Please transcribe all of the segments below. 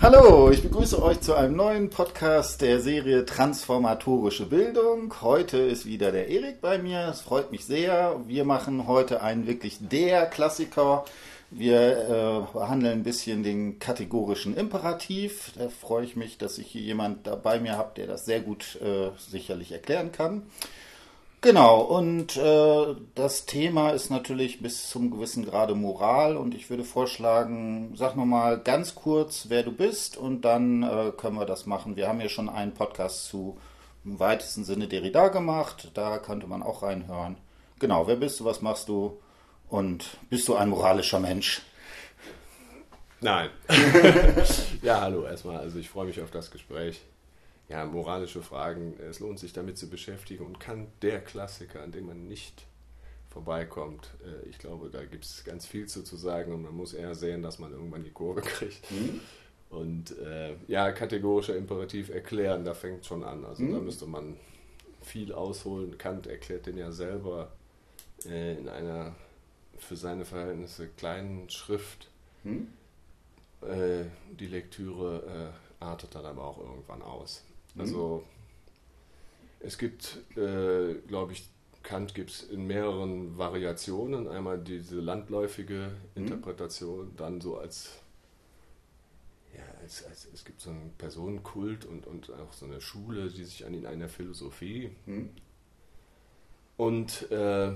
Hallo, ich begrüße euch zu einem neuen Podcast der Serie Transformatorische Bildung. Heute ist wieder der Erik bei mir. Es freut mich sehr. Wir machen heute einen wirklich der Klassiker. Wir äh, behandeln ein bisschen den kategorischen Imperativ. Da freue ich mich, dass ich hier jemand bei mir habe, der das sehr gut äh, sicherlich erklären kann. Genau, und äh, das Thema ist natürlich bis zum gewissen Grade Moral und ich würde vorschlagen, sag nochmal ganz kurz, wer du bist und dann äh, können wir das machen. Wir haben ja schon einen Podcast zu im weitesten Sinne Derrida gemacht, da könnte man auch reinhören. Genau, wer bist du, was machst du und bist du ein moralischer Mensch? Nein. ja, hallo erstmal, also ich freue mich auf das Gespräch ja, moralische Fragen. Es lohnt sich damit zu beschäftigen und kann der Klassiker, an dem man nicht vorbeikommt. Äh, ich glaube, da gibt es ganz viel zu, zu sagen und man muss eher sehen, dass man irgendwann die Kurve kriegt. Mhm. Und äh, ja, kategorischer Imperativ erklären, da fängt schon an. Also mhm. da müsste man viel ausholen. Kant erklärt den ja selber äh, in einer für seine Verhältnisse kleinen Schrift. Mhm. Äh, die Lektüre äh, artet dann aber auch irgendwann aus. Mhm. Also es gibt, äh, glaube ich, Kant gibt es in mehreren Variationen. Einmal diese landläufige mhm. Interpretation, dann so als, ja, als, als, es gibt so einen Personenkult und, und auch so eine Schule, die sich an ihn einer Philosophie. Mhm. Und äh,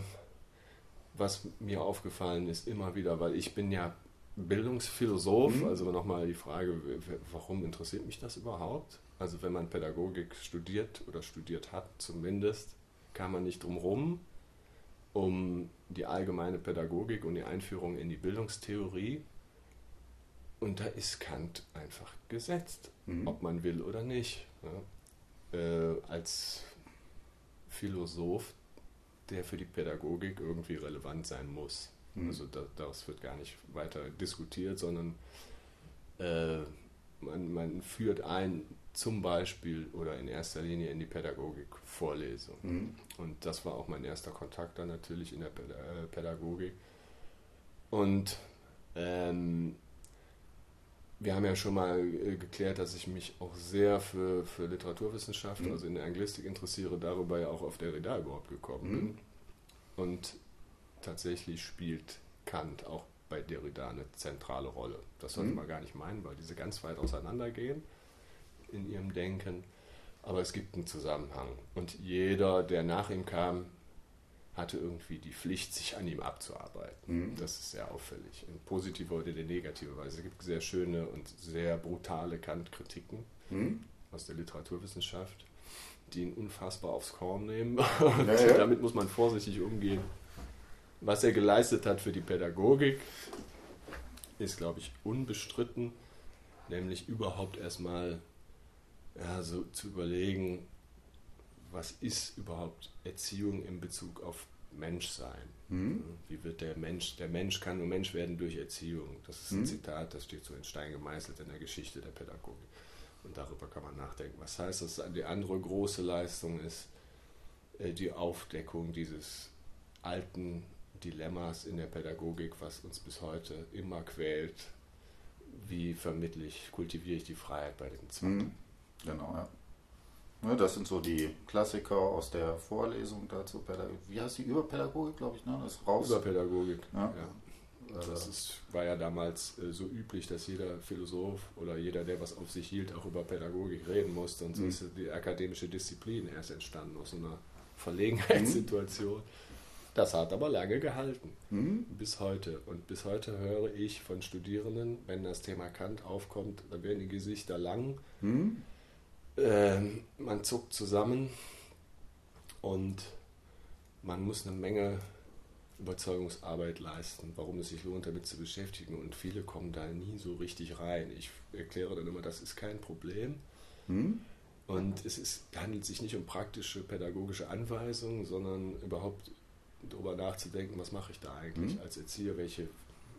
was mir aufgefallen ist immer wieder, weil ich bin ja Bildungsphilosoph, mhm. also nochmal die Frage, warum interessiert mich das überhaupt? Also wenn man Pädagogik studiert oder studiert hat zumindest, kann man nicht drum rum, um die allgemeine Pädagogik und die Einführung in die Bildungstheorie. Und da ist Kant einfach gesetzt, mhm. ob man will oder nicht. Ja. Äh, als Philosoph, der für die Pädagogik irgendwie relevant sein muss. Mhm. Also da, das wird gar nicht weiter diskutiert, sondern äh, man, man führt ein zum Beispiel oder in erster Linie in die Pädagogik-Vorlesung. Mhm. Und das war auch mein erster Kontakt dann natürlich in der äh, Pädagogik. Und ähm, wir haben ja schon mal äh, geklärt, dass ich mich auch sehr für, für Literaturwissenschaften, mhm. also in der Anglistik interessiere, darüber ja auch auf der Reda überhaupt gekommen mhm. bin. Und tatsächlich spielt Kant auch bei Derrida eine zentrale Rolle. Das sollte mhm. man gar nicht meinen, weil diese ganz weit auseinandergehen in ihrem Denken. Aber es gibt einen Zusammenhang. Und jeder, der nach ihm kam, hatte irgendwie die Pflicht, sich an ihm abzuarbeiten. Mhm. Das ist sehr auffällig. In positiver oder in negativer Weise. Es gibt sehr schöne und sehr brutale Kant-Kritiken mhm. aus der Literaturwissenschaft, die ihn unfassbar aufs Korn nehmen. Und ja, ja. damit muss man vorsichtig umgehen. Was er geleistet hat für die Pädagogik, ist, glaube ich, unbestritten, nämlich überhaupt erstmal ja, so zu überlegen, was ist überhaupt Erziehung in Bezug auf Menschsein? Mhm. Wie wird der Mensch, der Mensch kann nur Mensch werden durch Erziehung. Das ist ein mhm. Zitat, das steht so in Stein gemeißelt in der Geschichte der Pädagogik. Und darüber kann man nachdenken. Was heißt das? Die andere große Leistung ist äh, die Aufdeckung dieses alten Dilemmas in der Pädagogik, was uns bis heute immer quält. Wie vermittle ich, kultiviere ich die Freiheit bei dem Zwang? Mhm. Genau, ja. ja. Das sind so die Klassiker aus der Vorlesung dazu. Wie heißt die Überpädagogik, glaube ich, ne? Das raus. Überpädagogik, ja. ja. Das ist, war ja damals äh, so üblich, dass jeder Philosoph oder jeder, der was auf sich hielt, auch über Pädagogik reden musste. Und so mhm. ist die akademische Disziplin erst entstanden aus einer Verlegenheitssituation. Mhm. Das hat aber lange gehalten, mhm. bis heute. Und bis heute höre ich von Studierenden, wenn das Thema Kant aufkommt, dann werden die Gesichter lang. Mhm. Ähm, man zuckt zusammen und man muss eine Menge Überzeugungsarbeit leisten, warum es sich lohnt, damit zu beschäftigen. Und viele kommen da nie so richtig rein. Ich erkläre dann immer, das ist kein Problem. Hm? Und es ist, handelt sich nicht um praktische pädagogische Anweisungen, sondern überhaupt darüber nachzudenken, was mache ich da eigentlich hm? als Erzieher, welche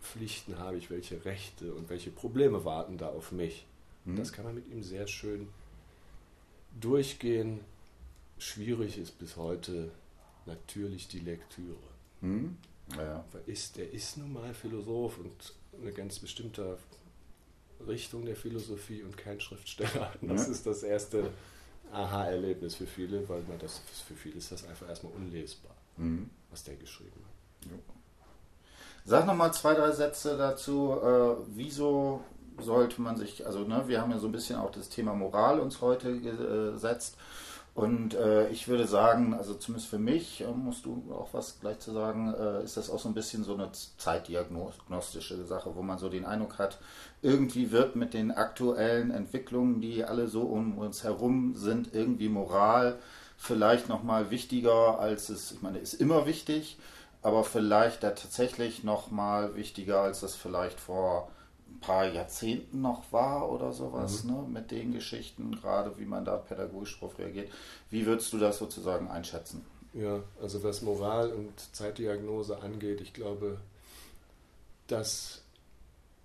Pflichten habe ich, welche Rechte und welche Probleme warten da auf mich. Hm? Das kann man mit ihm sehr schön durchgehen. Schwierig ist bis heute natürlich die Lektüre. Hm? Ja. Ist, der ist nun mal Philosoph und ein ganz bestimmter Richtung der Philosophie und kein Schriftsteller. Das ja. ist das erste Aha-Erlebnis für viele, weil man das für viele ist das einfach erstmal unlesbar, mhm. was der geschrieben hat. Ja. Sag nochmal zwei, drei Sätze dazu. Äh, wieso sollte man sich, also ne, wir haben ja so ein bisschen auch das Thema Moral uns heute gesetzt. Und äh, ich würde sagen, also zumindest für mich, äh, musst du auch was gleich zu sagen, äh, ist das auch so ein bisschen so eine zeitdiagnostische Sache, wo man so den Eindruck hat, irgendwie wird mit den aktuellen Entwicklungen, die alle so um uns herum sind, irgendwie Moral vielleicht nochmal wichtiger als es, ich meine, ist immer wichtig, aber vielleicht da tatsächlich nochmal wichtiger, als das vielleicht vor paar Jahrzehnten noch war oder sowas, mhm. ne, mit den Geschichten, gerade wie man da pädagogisch drauf reagiert. Wie würdest du das sozusagen einschätzen? Ja, also was Moral und Zeitdiagnose angeht, ich glaube, dass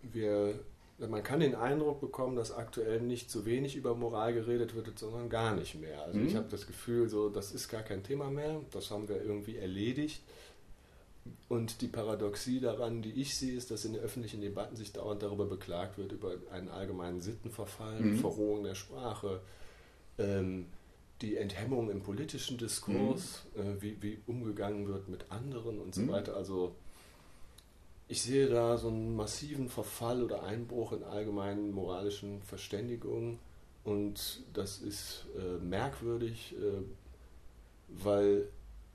wir, man kann den Eindruck bekommen, dass aktuell nicht so wenig über Moral geredet wird, sondern gar nicht mehr. Also mhm. ich habe das Gefühl, so das ist gar kein Thema mehr, das haben wir irgendwie erledigt. Und die Paradoxie daran, die ich sehe, ist, dass in den öffentlichen Debatten sich dauernd darüber beklagt wird, über einen allgemeinen Sittenverfall, mhm. Verrohung der Sprache, ähm, die Enthemmung im politischen Diskurs, mhm. äh, wie, wie umgegangen wird mit anderen und so mhm. weiter. Also ich sehe da so einen massiven Verfall oder Einbruch in allgemeinen moralischen Verständigungen und das ist äh, merkwürdig, äh, weil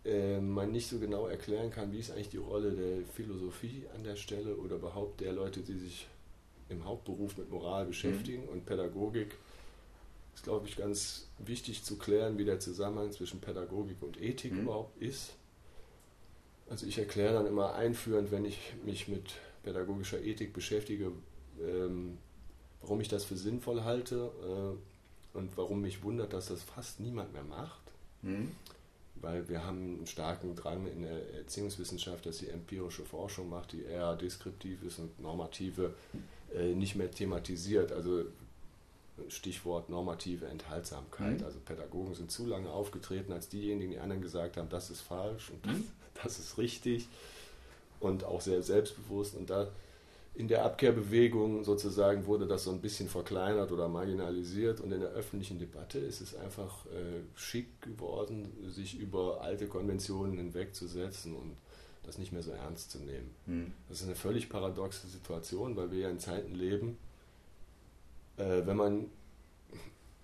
äh, man nicht so genau erklären kann, wie ist eigentlich die Rolle der Philosophie an der Stelle oder überhaupt der Leute, die sich im Hauptberuf mit Moral beschäftigen mhm. und Pädagogik. Ist, glaube ich, ganz wichtig zu klären, wie der Zusammenhang zwischen Pädagogik und Ethik mhm. überhaupt ist. Also ich erkläre dann immer einführend, wenn ich mich mit pädagogischer Ethik beschäftige, ähm, warum ich das für sinnvoll halte äh, und warum mich wundert, dass das fast niemand mehr macht. Mhm weil wir haben einen starken Drang in der Erziehungswissenschaft, dass sie empirische Forschung macht, die eher deskriptiv ist und normative äh, nicht mehr thematisiert. Also Stichwort normative Enthaltsamkeit. Mhm. Also Pädagogen sind zu lange aufgetreten als diejenigen, die anderen gesagt haben, das ist falsch und mhm. das ist richtig und auch sehr selbstbewusst. Und da in der Abkehrbewegung sozusagen wurde das so ein bisschen verkleinert oder marginalisiert und in der öffentlichen Debatte ist es einfach äh, schick geworden, sich über alte Konventionen hinwegzusetzen und das nicht mehr so ernst zu nehmen. Hm. Das ist eine völlig paradoxe Situation, weil wir ja in Zeiten leben, äh, wenn man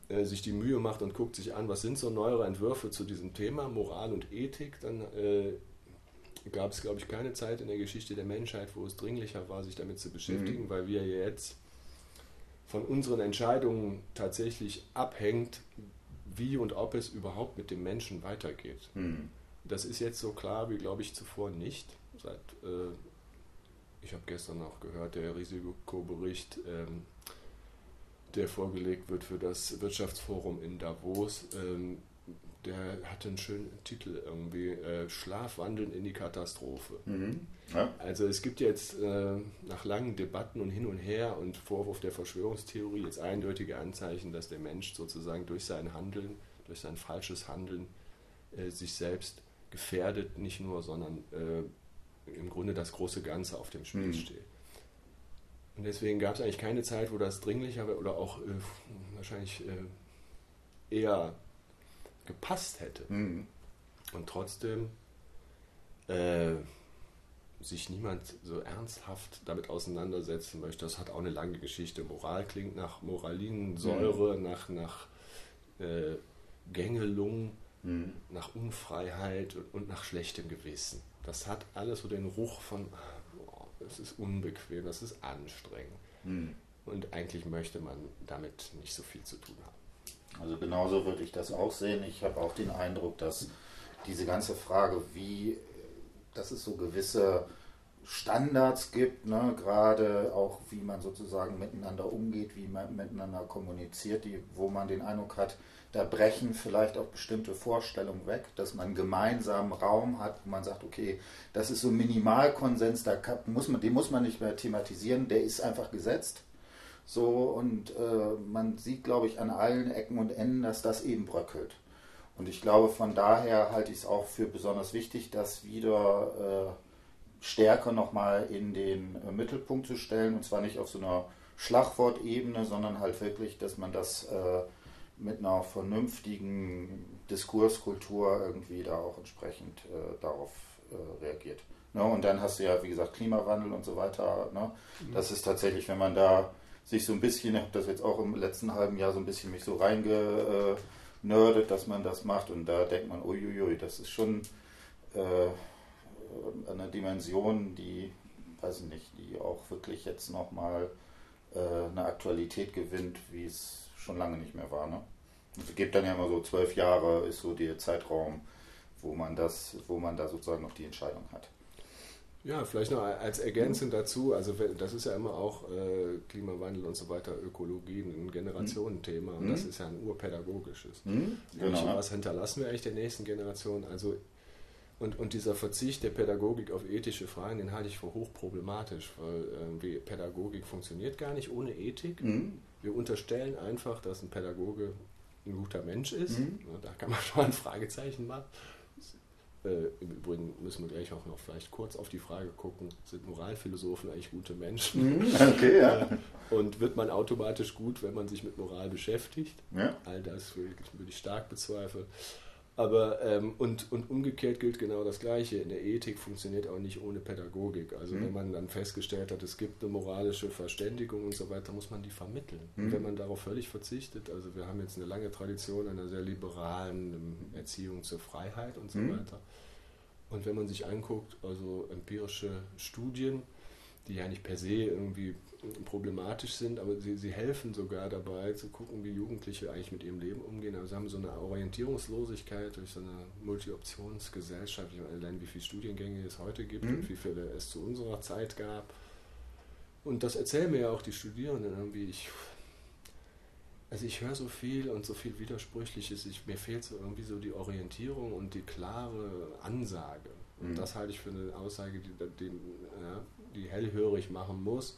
äh, sich die Mühe macht und guckt sich an, was sind so neuere Entwürfe zu diesem Thema Moral und Ethik, dann äh, gab es, glaube ich, keine Zeit in der Geschichte der Menschheit, wo es dringlicher war, sich damit zu beschäftigen, mhm. weil wir jetzt von unseren Entscheidungen tatsächlich abhängt, wie und ob es überhaupt mit dem Menschen weitergeht. Mhm. Das ist jetzt so klar wie, glaube ich, zuvor nicht. Seit, äh, ich habe gestern auch gehört, der Risikobericht, ähm, der vorgelegt wird für das Wirtschaftsforum in Davos, ähm, der hatte einen schönen Titel irgendwie, äh, Schlafwandeln in die Katastrophe. Mhm. Ja. Also es gibt jetzt äh, nach langen Debatten und hin und her und Vorwurf der Verschwörungstheorie jetzt eindeutige Anzeichen, dass der Mensch sozusagen durch sein Handeln, durch sein falsches Handeln äh, sich selbst gefährdet, nicht nur, sondern äh, im Grunde das große Ganze auf dem Spiel mhm. steht. Und deswegen gab es eigentlich keine Zeit, wo das dringlicher oder auch äh, wahrscheinlich äh, eher gepasst hätte. Mhm. Und trotzdem äh, sich niemand so ernsthaft damit auseinandersetzen möchte. Das hat auch eine lange Geschichte. Moral klingt nach Moralinsäure, mhm. nach, nach äh, Gängelung, mhm. nach Unfreiheit und, und, nach schlechtem Gewissen. Das hat alles so den Ruch von, oh, das ist unbequem, das ist anstrengend. Mhm. Und eigentlich möchte man damit nicht so viel zu tun haben. Also genauso würde ich das auch sehen. Ich habe auch den Eindruck, dass diese ganze Frage, wie, dass es so gewisse Standards gibt, ne, gerade auch wie man sozusagen miteinander umgeht, wie man miteinander kommuniziert, die, wo man den Eindruck hat, da brechen vielleicht auch bestimmte Vorstellungen weg, dass man einen gemeinsamen Raum hat, wo man sagt, okay, das ist so Minimalkonsens, da muss man, den muss man nicht mehr thematisieren, der ist einfach gesetzt. So, und äh, man sieht, glaube ich, an allen Ecken und Enden, dass das eben bröckelt. Und ich glaube, von daher halte ich es auch für besonders wichtig, das wieder äh, stärker nochmal in den äh, Mittelpunkt zu stellen. Und zwar nicht auf so einer Schlagwortebene, sondern halt wirklich, dass man das äh, mit einer vernünftigen Diskurskultur irgendwie da auch entsprechend äh, darauf äh, reagiert. Ne? Und dann hast du ja, wie gesagt, Klimawandel und so weiter. Ne? Mhm. Das ist tatsächlich, wenn man da sich so ein bisschen, ich habe das jetzt auch im letzten halben Jahr so ein bisschen mich so reingenördet, dass man das macht und da denkt man, uiuiui, das ist schon äh, eine Dimension, die, weiß ich nicht, die auch wirklich jetzt nochmal äh, eine Aktualität gewinnt, wie es schon lange nicht mehr war. Ne? Es gibt dann ja immer so zwölf Jahre, ist so der Zeitraum, wo man das, wo man da sozusagen noch die Entscheidung hat. Ja, vielleicht noch als Ergänzung dazu, also das ist ja immer auch äh, Klimawandel und so weiter, Ökologie, ein Generationenthema und mhm. das ist ja ein urpädagogisches. Mhm, genau. Was hinterlassen wir eigentlich der nächsten Generation? Also und, und dieser Verzicht der Pädagogik auf ethische Fragen, den halte ich für hochproblematisch, weil äh, Pädagogik funktioniert gar nicht ohne Ethik. Mhm. Wir unterstellen einfach, dass ein Pädagoge ein guter Mensch ist. Mhm. Da kann man schon ein Fragezeichen machen. Äh, Im Übrigen müssen wir gleich auch noch vielleicht kurz auf die Frage gucken, sind Moralphilosophen eigentlich gute Menschen? Mhm, okay, ja. Äh, und wird man automatisch gut, wenn man sich mit Moral beschäftigt? Ja. All das würde ich stark bezweifeln. Aber ähm, und, und umgekehrt gilt genau das Gleiche. In der Ethik funktioniert auch nicht ohne Pädagogik. Also mhm. wenn man dann festgestellt hat, es gibt eine moralische Verständigung und so weiter, muss man die vermitteln. Mhm. Und wenn man darauf völlig verzichtet, also wir haben jetzt eine lange Tradition einer sehr liberalen ähm, Erziehung zur Freiheit und so mhm. weiter. Und wenn man sich anguckt, also empirische Studien, die ja nicht per se irgendwie problematisch sind, aber sie, sie helfen sogar dabei zu gucken, wie Jugendliche eigentlich mit ihrem Leben umgehen. Also sie haben so eine Orientierungslosigkeit durch so eine Multi-Options-Gesellschaft. Ich meine, wie viele Studiengänge es heute gibt mhm. und wie viele es zu unserer Zeit gab. Und das erzählen mir ja auch die Studierenden irgendwie. Ich, also ich höre so viel und so viel Widersprüchliches. Ich, mir fehlt so irgendwie so die Orientierung und die klare Ansage. Und mhm. das halte ich für eine Aussage, die, die, ja, die hellhörig machen muss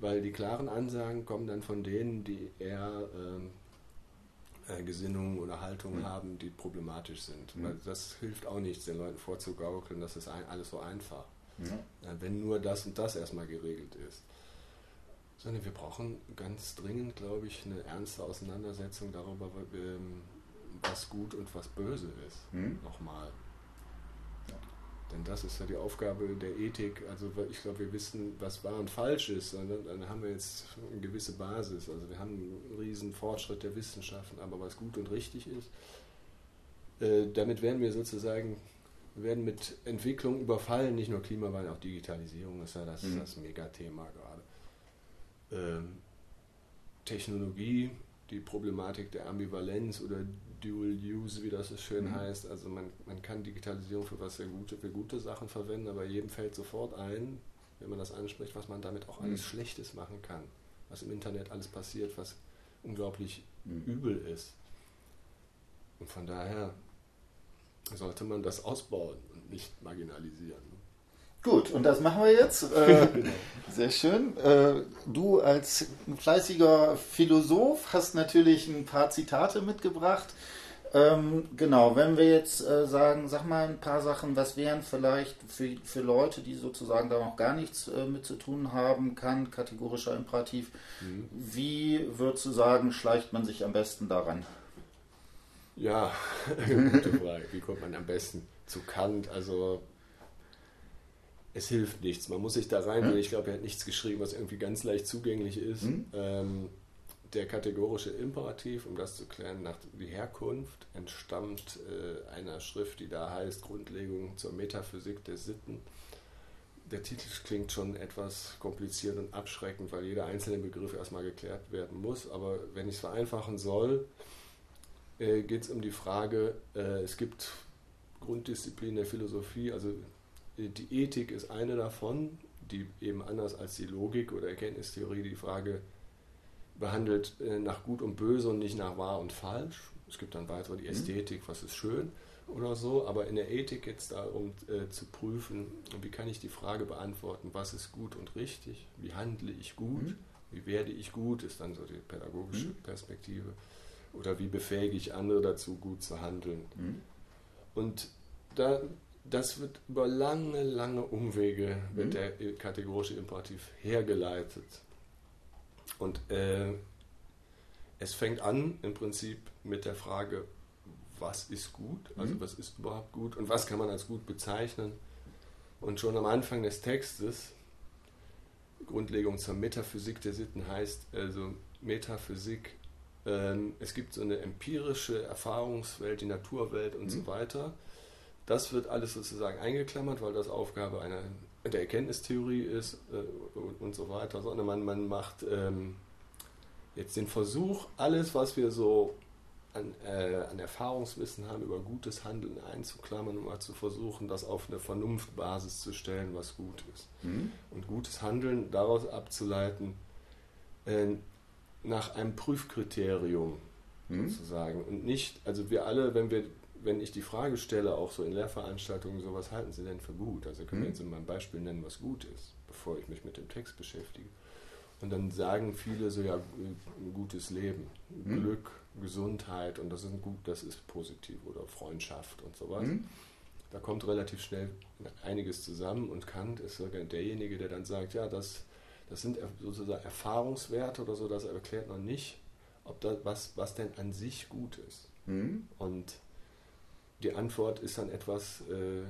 weil die klaren Ansagen kommen dann von denen, die eher ähm, äh, Gesinnungen oder Haltungen mhm. haben, die problematisch sind. Mhm. Weil das hilft auch nichts, den Leuten vorzugaukeln, das ist ein, alles so einfach. Ja. wenn nur das und das erstmal geregelt ist. Sondern wir brauchen ganz dringend, glaube ich, eine ernste Auseinandersetzung darüber, ähm, was gut und was böse ist. Mhm. Nochmal. Denn das ist ja die Aufgabe der Ethik. Also ich glaube, wir wissen, was wahr und falsch ist. Und dann haben wir jetzt eine gewisse Basis. Also wir haben einen riesen Fortschritt der Wissenschaften, aber was gut und richtig ist, äh, damit werden wir sozusagen, werden mit Entwicklung überfallen, nicht nur Klimawandel, auch Digitalisierung ist ja das, mhm. das Megathema gerade. Ähm, Technologie, die Problematik der Ambivalenz oder Dual Use, wie das so schön mhm. heißt. Also man, man kann Digitalisierung für was sehr gute, für gute Sachen verwenden, aber jedem fällt sofort ein, wenn man das anspricht, was man damit auch alles mhm. Schlechtes machen kann. Was im Internet alles passiert, was unglaublich mhm. übel ist. Und von daher sollte man das ausbauen und nicht marginalisieren. Gut, und das machen wir jetzt. Äh. Sehr schön. Äh, du als fleißiger Philosoph hast natürlich ein paar Zitate mitgebracht. Ähm, genau, wenn wir jetzt äh, sagen, sag mal ein paar Sachen, was wären vielleicht für, für Leute, die sozusagen da noch gar nichts äh, mit zu tun haben, kann kategorischer Imperativ, mhm. wie würdest du sagen, schleicht man sich am besten daran? Ja, gute Frage. Wie kommt man am besten zu Kant? Also es hilft nichts. Man muss sich da rein, weil ich glaube, er hat nichts geschrieben, was irgendwie ganz leicht zugänglich ist. Mhm. Ähm, der kategorische Imperativ, um das zu klären, nach die Herkunft entstammt äh, einer Schrift, die da heißt Grundlegung zur Metaphysik der Sitten. Der Titel klingt schon etwas kompliziert und abschreckend, weil jeder einzelne Begriff erstmal geklärt werden muss. Aber wenn ich es vereinfachen soll, äh, geht es um die Frage, äh, es gibt Grunddisziplinen der Philosophie, also die Ethik ist eine davon, die eben anders als die Logik oder Erkenntnistheorie die Frage behandelt äh, nach Gut und Böse und nicht nach Wahr und Falsch. Es gibt dann weitere die mhm. Ästhetik, was ist schön oder so, aber in der Ethik geht es darum äh, zu prüfen, wie kann ich die Frage beantworten, was ist gut und richtig, wie handle ich gut, mhm. wie werde ich gut, ist dann so die pädagogische mhm. Perspektive, oder wie befähige ich andere dazu, gut zu handeln. Mhm. Und da das wird über lange, lange Umwege, mhm. wird der kategorische Imperativ hergeleitet. Und äh, es fängt an im Prinzip mit der Frage, was ist gut, also mhm. was ist überhaupt gut und was kann man als gut bezeichnen. Und schon am Anfang des Textes, Grundlegung zur Metaphysik der Sitten heißt, also Metaphysik, äh, es gibt so eine empirische Erfahrungswelt, die Naturwelt und mhm. so weiter. Das wird alles sozusagen eingeklammert, weil das Aufgabe einer der Erkenntnistheorie ist äh, und, und, so weiter, sondern man, man macht ähm, jetzt den Versuch, alles, was wir so an, äh, an, Erfahrungswissen haben, über gutes Handeln einzuklammern und mal zu versuchen, das auf eine Vernunftbasis zu stellen, was gut ist. Mhm. Und gutes Handeln daraus abzuleiten, äh, nach einem Prüfkriterium mhm. sozusagen. Und nicht, also wir alle, wenn wir wenn ich die Frage stelle, auch so in Lehrveranstaltungen, so was halten Sie denn für gut? Also können wir mhm. jetzt in meinem Beispiel nennen, was gut ist, bevor ich mich mit dem Text beschäftige. Und dann sagen viele so, ja, ein gutes Leben, mhm. Glück, Gesundheit und das ist gut, das ist positiv oder Freundschaft und sowas. Mhm. Da kommt relativ schnell einiges zusammen und Kant ist sogar derjenige, der dann sagt, ja, das, das sind sozusagen Erfahrungswerte oder so, das erklärt noch nicht, ob das, was, was denn an sich gut ist. Mhm. Und die Antwort ist dann etwas äh,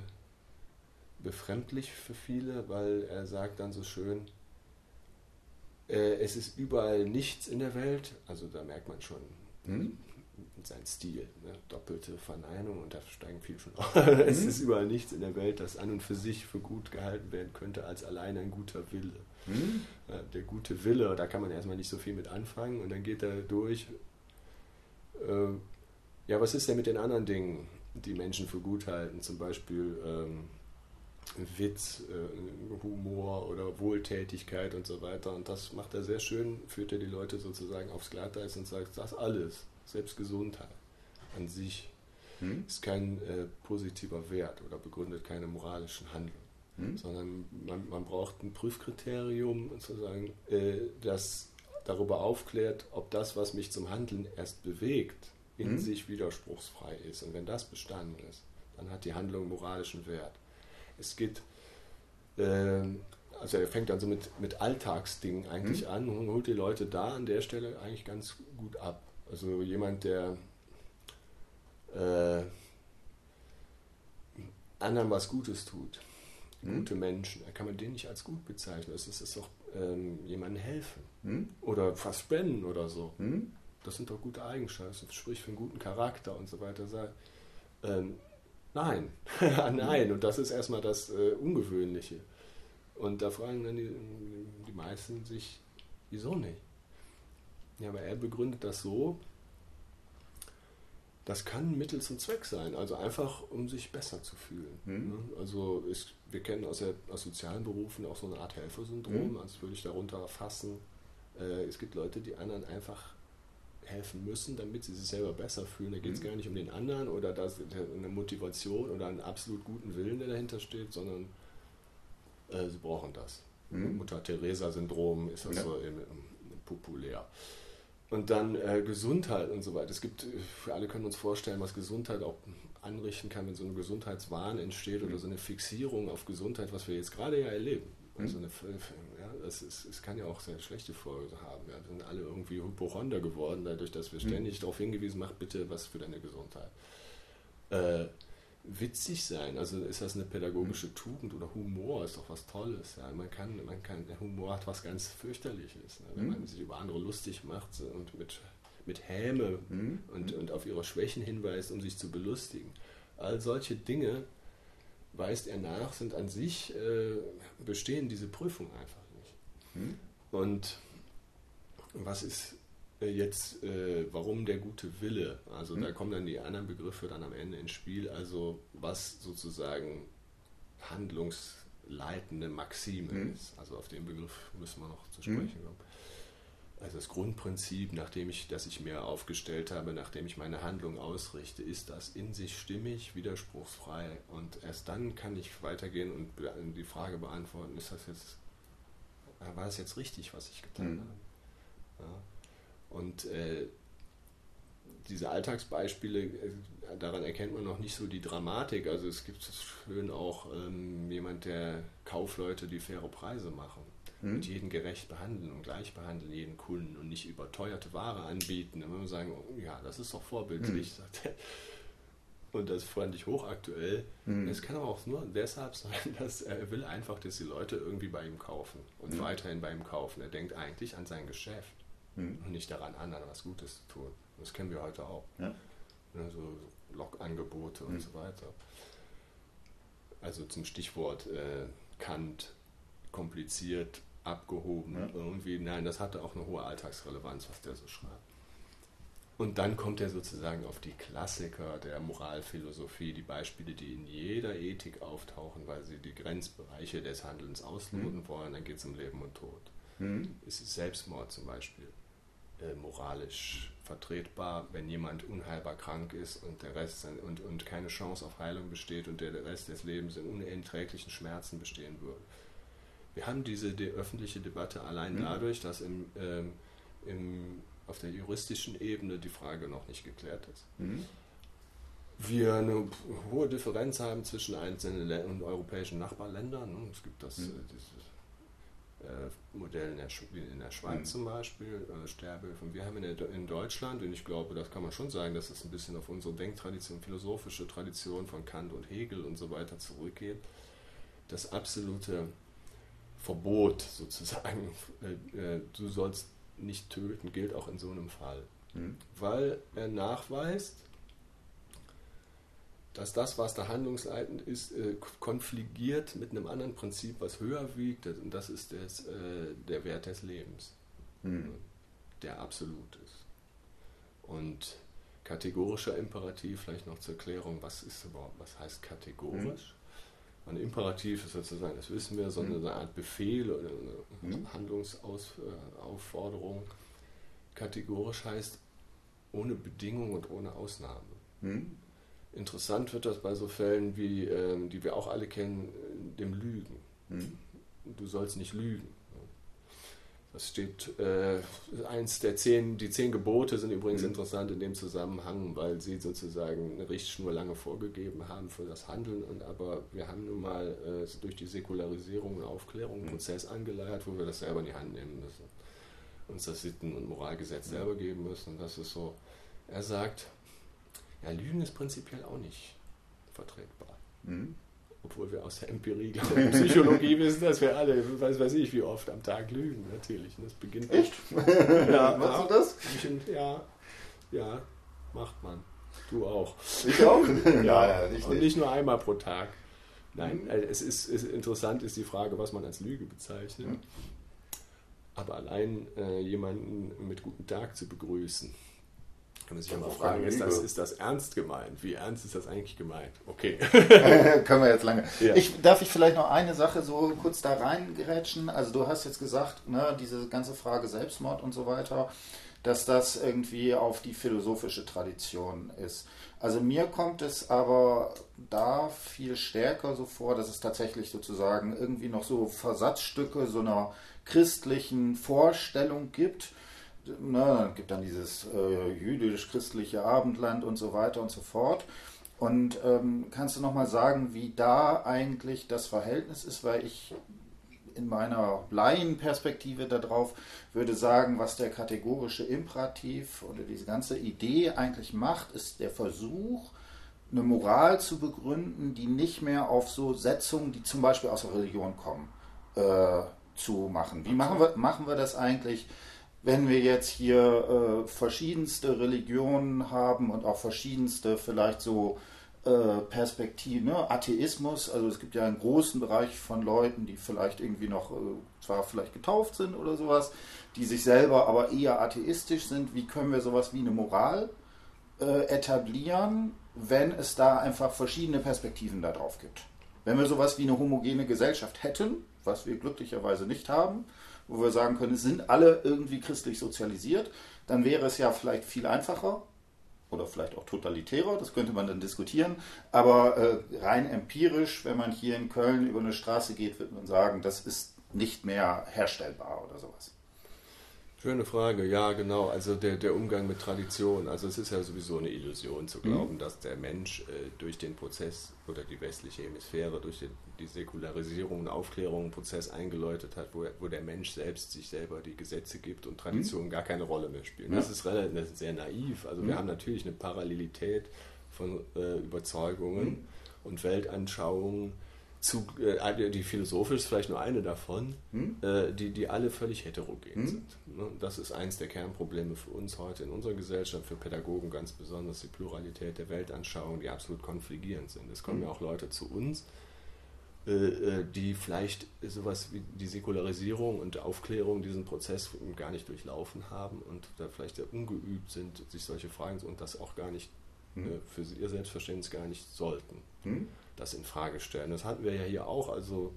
befremdlich für viele, weil er sagt dann so schön, äh, es ist überall nichts in der Welt, also da merkt man schon hm? sein Stil, ne? doppelte Verneinung und da steigen viele schon auf. Hm? es ist überall nichts in der Welt, das an und für sich für gut gehalten werden könnte, als allein ein guter Wille. Hm? Ja, der gute Wille, da kann man erstmal nicht so viel mit anfangen und dann geht er durch. Äh, ja, was ist denn mit den anderen Dingen? Die Menschen für gut halten, zum Beispiel ähm, Witz, äh, Humor oder Wohltätigkeit und so weiter. Und das macht er sehr schön, führt er die Leute sozusagen aufs Glatteis und sagt, das alles, selbst Gesundheit an sich, hm? ist kein äh, positiver Wert oder begründet keine moralischen Handlungen. Hm? Sondern man, man, braucht ein Prüfkriterium, sozusagen, äh, das darüber aufklärt, ob das, was mich zum Handeln erst bewegt, in mhm. sich widerspruchsfrei ist. Und wenn das bestanden ist, dann hat die Handlung moralischen Wert. Es geht, äh, also er fängt dann so mit, mit Alltagsdingen eigentlich mhm. an und holt die Leute da an der Stelle eigentlich ganz gut ab. Also jemand, der äh, anderen was Gutes tut, mhm. gute Menschen, da kann man den nicht als gut bezeichnen. Es ist, ist doch ähm, jemandem helfen mhm. oder was spenden oder so. Mhm das sind doch gute Eigenschaften, das spricht für einen guten Charakter und so weiter. Ähm, nein, nein, und das ist erstmal das äh, Ungewöhnliche. Und da fragen dann die, die meisten sich, wieso nicht? Ja, aber er begründet das so, das kann Mittel zum Zweck sein, also einfach, um sich besser zu fühlen. Mhm. Also ist, wir kennen aus, der, aus sozialen Berufen auch so eine Art Helfersyndrom, mhm. als würde ich darunter erfassen. Äh, es gibt Leute, die anderen einfach helfen müssen, damit sie sich selber besser fühlen. Da geht es mhm. gar nicht um den anderen oder das, eine Motivation oder einen absolut guten Willen, der dahinter steht, sondern äh, sie brauchen das. Mhm. Mutter-Theresa-Syndrom ist das ja. so im, im, populär. Und dann äh, Gesundheit und so weiter. Es gibt, wir alle können uns vorstellen, was Gesundheit auch anrichten kann, wenn so ein Gesundheitswahn entsteht mhm. oder so eine Fixierung auf Gesundheit, was wir jetzt gerade ja erleben. Also eine, ja, das ist, es kann ja auch sehr schlechte Folgen haben. Ja. Wir sind alle irgendwie Hypochonder geworden, dadurch, dass wir mhm. ständig mhm. darauf hingewiesen mach bitte was für deine Gesundheit. Äh, witzig sein, also ist das eine pädagogische mhm. Tugend oder Humor ist doch was Tolles. Ja. Man kann, man kann, der Humor hat was ganz fürchterliches, ne? wenn mhm. man sich über andere lustig macht und mit, mit Häme und, und auf ihre Schwächen hinweist, um sich zu belustigen. All solche Dinge weist er nach, sind an sich, äh, bestehen diese Prüfung einfach nicht. Hm? Und was ist äh, jetzt, äh, warum der gute Wille? Also hm? da kommen dann die anderen Begriffe dann am Ende ins Spiel, also was sozusagen handlungsleitende Maxime hm? ist. Also auf den Begriff müssen wir noch zu hm? sprechen kommen also das Grundprinzip, nachdem ich, das ich mir aufgestellt habe, nachdem ich meine Handlung ausrichte, ist das in sich stimmig, widerspruchsfrei. Und erst dann kann ich weitergehen und die Frage beantworten, ist das jetzt, war das jetzt richtig, was ich getan mhm. habe? Ja. Und äh, diese Alltagsbeispiele, äh, daran erkennt man noch nicht so die Dramatik. Also es gibt schön auch ähm, jemand, der Kaufleute, die faire Preise machen mhm. und jeden gerecht behandeln und gleich behandeln, jeden Kunden und nicht überteuerte Ware anbieten. Dann würden wir sagen, oh, ja, das ist doch vorbildlich, sagt er. Und das fand ich hochaktuell. Mhm. Es kann aber auch nur deshalb sein, dass er will einfach, dass die Leute irgendwie bei ihm kaufen und mhm. weiterhin bei ihm kaufen. Er denkt eigentlich an sein Geschäft mhm. und nicht daran, anderen was Gutes zu tun. Das kennen wir heute auch. Ja. Ne, so Logangebote und mhm. so weiter. Also zum Stichwort äh, Kant, kompliziert, abgehoben, ja. irgendwie. Nein, das hatte auch eine hohe Alltagsrelevanz, was der so schreibt. Und dann kommt er sozusagen auf die Klassiker der Moralphilosophie, die Beispiele, die in jeder Ethik auftauchen, weil sie die Grenzbereiche des Handelns ausloten mhm. wollen. Dann geht es um Leben und Tod. Mhm. Es ist Selbstmord zum Beispiel äh, moralisch vertretbar, wenn jemand unheilbar krank ist und der Rest und, und keine Chance auf Heilung besteht und der Rest des Lebens in unerträglichen Schmerzen bestehen würde. Wir haben diese die öffentliche Debatte allein mhm. dadurch, dass im, ähm, im auf der juristischen Ebene die Frage noch nicht geklärt ist. Mhm. Wir eine hohe Differenz haben zwischen einzelnen und europäischen Nachbarländern. Ne? Es gibt das, mhm. Äh, dieses äh, Modell in der, in der Schweiz mhm. zum Beispiel, äh, Sterbehilfe. Wir haben in, der, in, Deutschland, und ich glaube, das kann man schon sagen, dass es ein bisschen auf unsere Denktradition, philosophische Tradition von Kant und Hegel und so weiter zurückgeht, das absolute Verbot sozusagen, äh, du sollst nicht töten, gilt auch in so einem Fall. Mhm. Weil er nachweist, dass das, was da handlungsleitend ist, äh, konfligiert mit einem anderen Prinzip, was höher wiegt, und das ist äh, der Wert des Lebens, mhm. der absolut ist. Und kategorischer Imperativ, vielleicht noch zur Erklärung, was ist überhaupt, was heißt kategorisch? Ein Imperativ ist sozusagen, das wissen wir, sondern mhm. eine Art Befehl oder eine mhm. Handlungsaufforderung. Kategorisch heißt ohne Bedingung und ohne Ausnahme. Mhm. Interessant wird das bei so Fällen, wie, ähm, die wir auch alle kennen, dem Lügen. Mhm. Du sollst nicht lügen. Das steht, äh, eins der zehn, die zehn Gebote sind übrigens mhm. interessant in dem Zusammenhang, weil sie sozusagen eine Richtschnur lange vorgegeben haben für das Handeln. Und aber wir haben nun mal äh, durch die Säkularisierung und Aufklärung einen mhm. Prozess angeleiert, wo wir das selber in die Hand nehmen müssen. Uns das Sitten- und Moralgesetz mhm. selber geben müssen. Und das ist so, er sagt, ja, Lügen ist prinzipiell auch nicht vertretbar. Obwohl wir aus der Empirie, glaube ich, Psychologie wissen, dass wir alle, weiß, weiß ich, wie oft am Tag lügen, natürlich. das beginnt Echt? Ja, Machst du das? Ja, ja, macht man. Du auch. Ich auch? ja, ja nicht, und nicht nur einmal pro Tag. Nein, mhm. es ist, es interessant ist die Frage, was man als Lüge bezeichnet. Mhm. Aber allein äh, jemanden mit guten Tag zu begrüßen, kann man sich ja mal fragen, ist das, ist das ernst gemeint? Wie ernst ist das eigentlich gemeint? Okay. Können wir jetzt lange. Ja. Ich, darf ich vielleicht noch eine Sache so kurz da reingerätschen? Also du hast jetzt gesagt, ne, diese ganze Frage Selbstmord und so weiter, dass das irgendwie auf die philosophische Tradition ist. Also mir kommt es aber da viel stärker so vor, dass es tatsächlich sozusagen irgendwie noch so Versatzstücke so einer christlichen Vorstellung gibt ne, gibt dann dieses äh, jüdisch-christliche Abendland und so weiter und so fort. Und ähm, kannst du nochmal sagen, wie da eigentlich das Verhältnis ist, weil ich in meiner Laienperspektive darauf würde sagen, was der kategorische Imperativ oder diese ganze Idee eigentlich macht, ist der Versuch, eine Moral zu begründen, die nicht mehr auf so Setzungen, die zum Beispiel aus der Religion kommen, äh, zu machen. Wie machen wir, machen wir das eigentlich? Wenn wir jetzt hier äh, verschiedenste Religionen haben und auch verschiedenste vielleicht so äh, Perspektiven, ne? Atheismus, also es gibt ja einen großen Bereich von Leuten, die vielleicht irgendwie noch äh, zwar vielleicht getauft sind oder sowas, die sich selber aber eher atheistisch sind. Wie können wir sowas wie eine Moral äh, etablieren, wenn es da einfach verschiedene Perspektiven darauf gibt? Wenn wir sowas wie eine homogene Gesellschaft hätten, was wir glücklicherweise nicht haben, wo wir sagen können, es sind alle irgendwie christlich sozialisiert, dann wäre es ja vielleicht viel einfacher oder vielleicht auch totalitärer, das könnte man dann diskutieren, aber äh, rein empirisch, wenn man hier in Köln über eine Straße geht, wird man sagen, das ist nicht mehr herstellbar oder sowas. Schöne Frage, ja genau. Also der, der Umgang mit Tradition. Also es ist ja sowieso eine Illusion zu glauben, mhm. dass der Mensch äh, durch den Prozess oder die westliche Hemisphäre durch die, die Säkularisierung und Aufklärung einen Prozess eingeläutet hat, wo, wo der Mensch selbst sich selber die Gesetze gibt und Traditionen mhm. gar keine Rolle mehr spielen. Ja. Das, ist relativ, das ist sehr naiv. Also mhm. wir haben natürlich eine Parallelität von äh, Überzeugungen mhm. und Weltanschauungen zu, äh, die philosophisch ist vielleicht nur eine davon, hm? äh, die, die alle völlig heterogen hm? sind. Ne? Das ist eines der Kernprobleme für uns heute in unserer Gesellschaft, für Pädagogen ganz besonders, die Pluralität der Weltanschauungen, die absolut konfligierend sind. Es kommen hm? ja auch Leute zu uns, äh, äh, die vielleicht sowas wie die Säkularisierung und Aufklärung diesen Prozess gar nicht durchlaufen haben und da vielleicht sehr ungeübt sind, sich solche Fragen und das auch gar nicht hm? Äh, für ihr Selbstverständnis gar nicht sollten. Das in Frage stellen. Das hatten wir ja hier auch. Also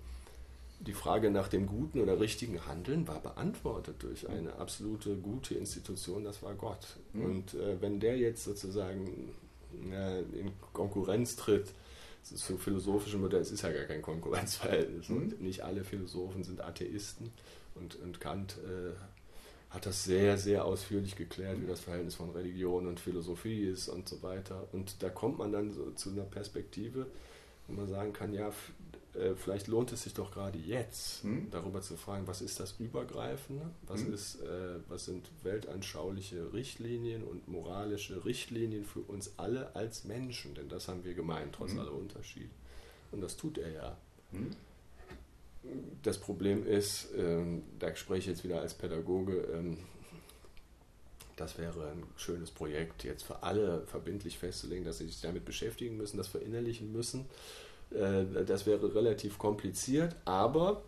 die Frage nach dem guten oder richtigen Handeln war beantwortet durch eine absolute gute Institution, das war Gott. Mhm. Und äh, wenn der jetzt sozusagen äh, in Konkurrenz tritt, das ist für philosophische Modelle, es ist ja gar kein Konkurrenzverhältnis. Mhm. Und nicht alle Philosophen sind Atheisten. Und, und Kant äh, hat das sehr, sehr ausführlich geklärt, wie das Verhältnis von Religion und Philosophie ist und so weiter. Und da kommt man dann so zu einer Perspektive, wo man sagen kann, ja, äh, vielleicht lohnt es sich doch gerade jetzt, hm? darüber zu fragen, was ist das Übergreifende, was, hm? ist, äh, was sind weltanschauliche Richtlinien und moralische Richtlinien für uns alle als Menschen, denn das haben wir gemeint, trotz hm? aller Unterschiede. Und das tut er ja. Hm? Das Problem ist, ähm, da spreche ich jetzt wieder als Pädagoge, ähm, das wäre ein schönes Projekt, jetzt für alle verbindlich festzulegen, dass sie sich damit beschäftigen müssen, das verinnerlichen müssen. Äh, das wäre relativ kompliziert, aber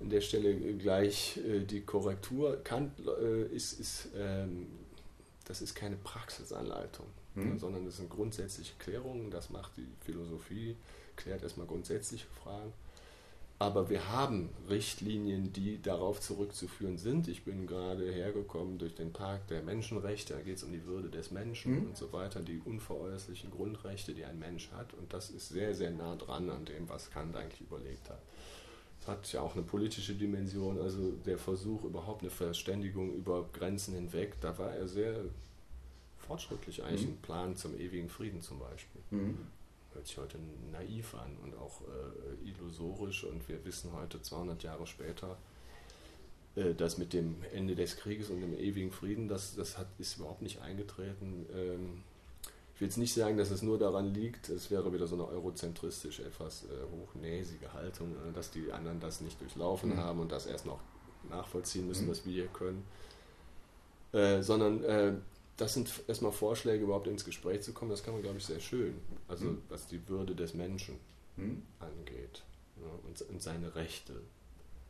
an der Stelle gleich äh, die Korrektur. Kant äh, ist, ist ähm, das ist keine Praxisanleitung, mhm. sondern das sind grundsätzliche Klärungen. Das macht die Philosophie, klärt erstmal grundsätzliche Fragen. Aber wir haben Richtlinien, die darauf zurückzuführen sind. Ich bin gerade hergekommen durch den Tag der Menschenrechte. Da geht es um die Würde des Menschen mhm. und so weiter, die unveräußerlichen Grundrechte, die ein Mensch hat. Und das ist sehr, sehr nah dran an dem, was Kant eigentlich überlegt hat. Es hat ja auch eine politische Dimension, also der Versuch, überhaupt eine Verständigung über Grenzen hinweg, da war er sehr fortschrittlich eigentlich mhm. ein Plan zum ewigen Frieden zum Beispiel. Mhm hört sich heute naiv an und auch äh, illusorisch. Und wir wissen heute, 200 Jahre später, äh, dass mit dem Ende des Krieges und dem ewigen Frieden, das, das hat, ist überhaupt nicht eingetreten. Ähm, ich will jetzt nicht sagen, dass es nur daran liegt, es wäre wieder so eine eurozentristisch etwas äh, hochnäsige Haltung, äh, dass die anderen das nicht durchlaufen mhm. haben und das erst noch nachvollziehen müssen, mhm. was wir hier können. Äh, sondern äh, das sind erstmal Vorschläge, überhaupt ins Gespräch zu kommen. Das kann man, glaube ich, sehr schön. Also, hm. was die Würde des Menschen hm. angeht ja, und, und, seine Rechte.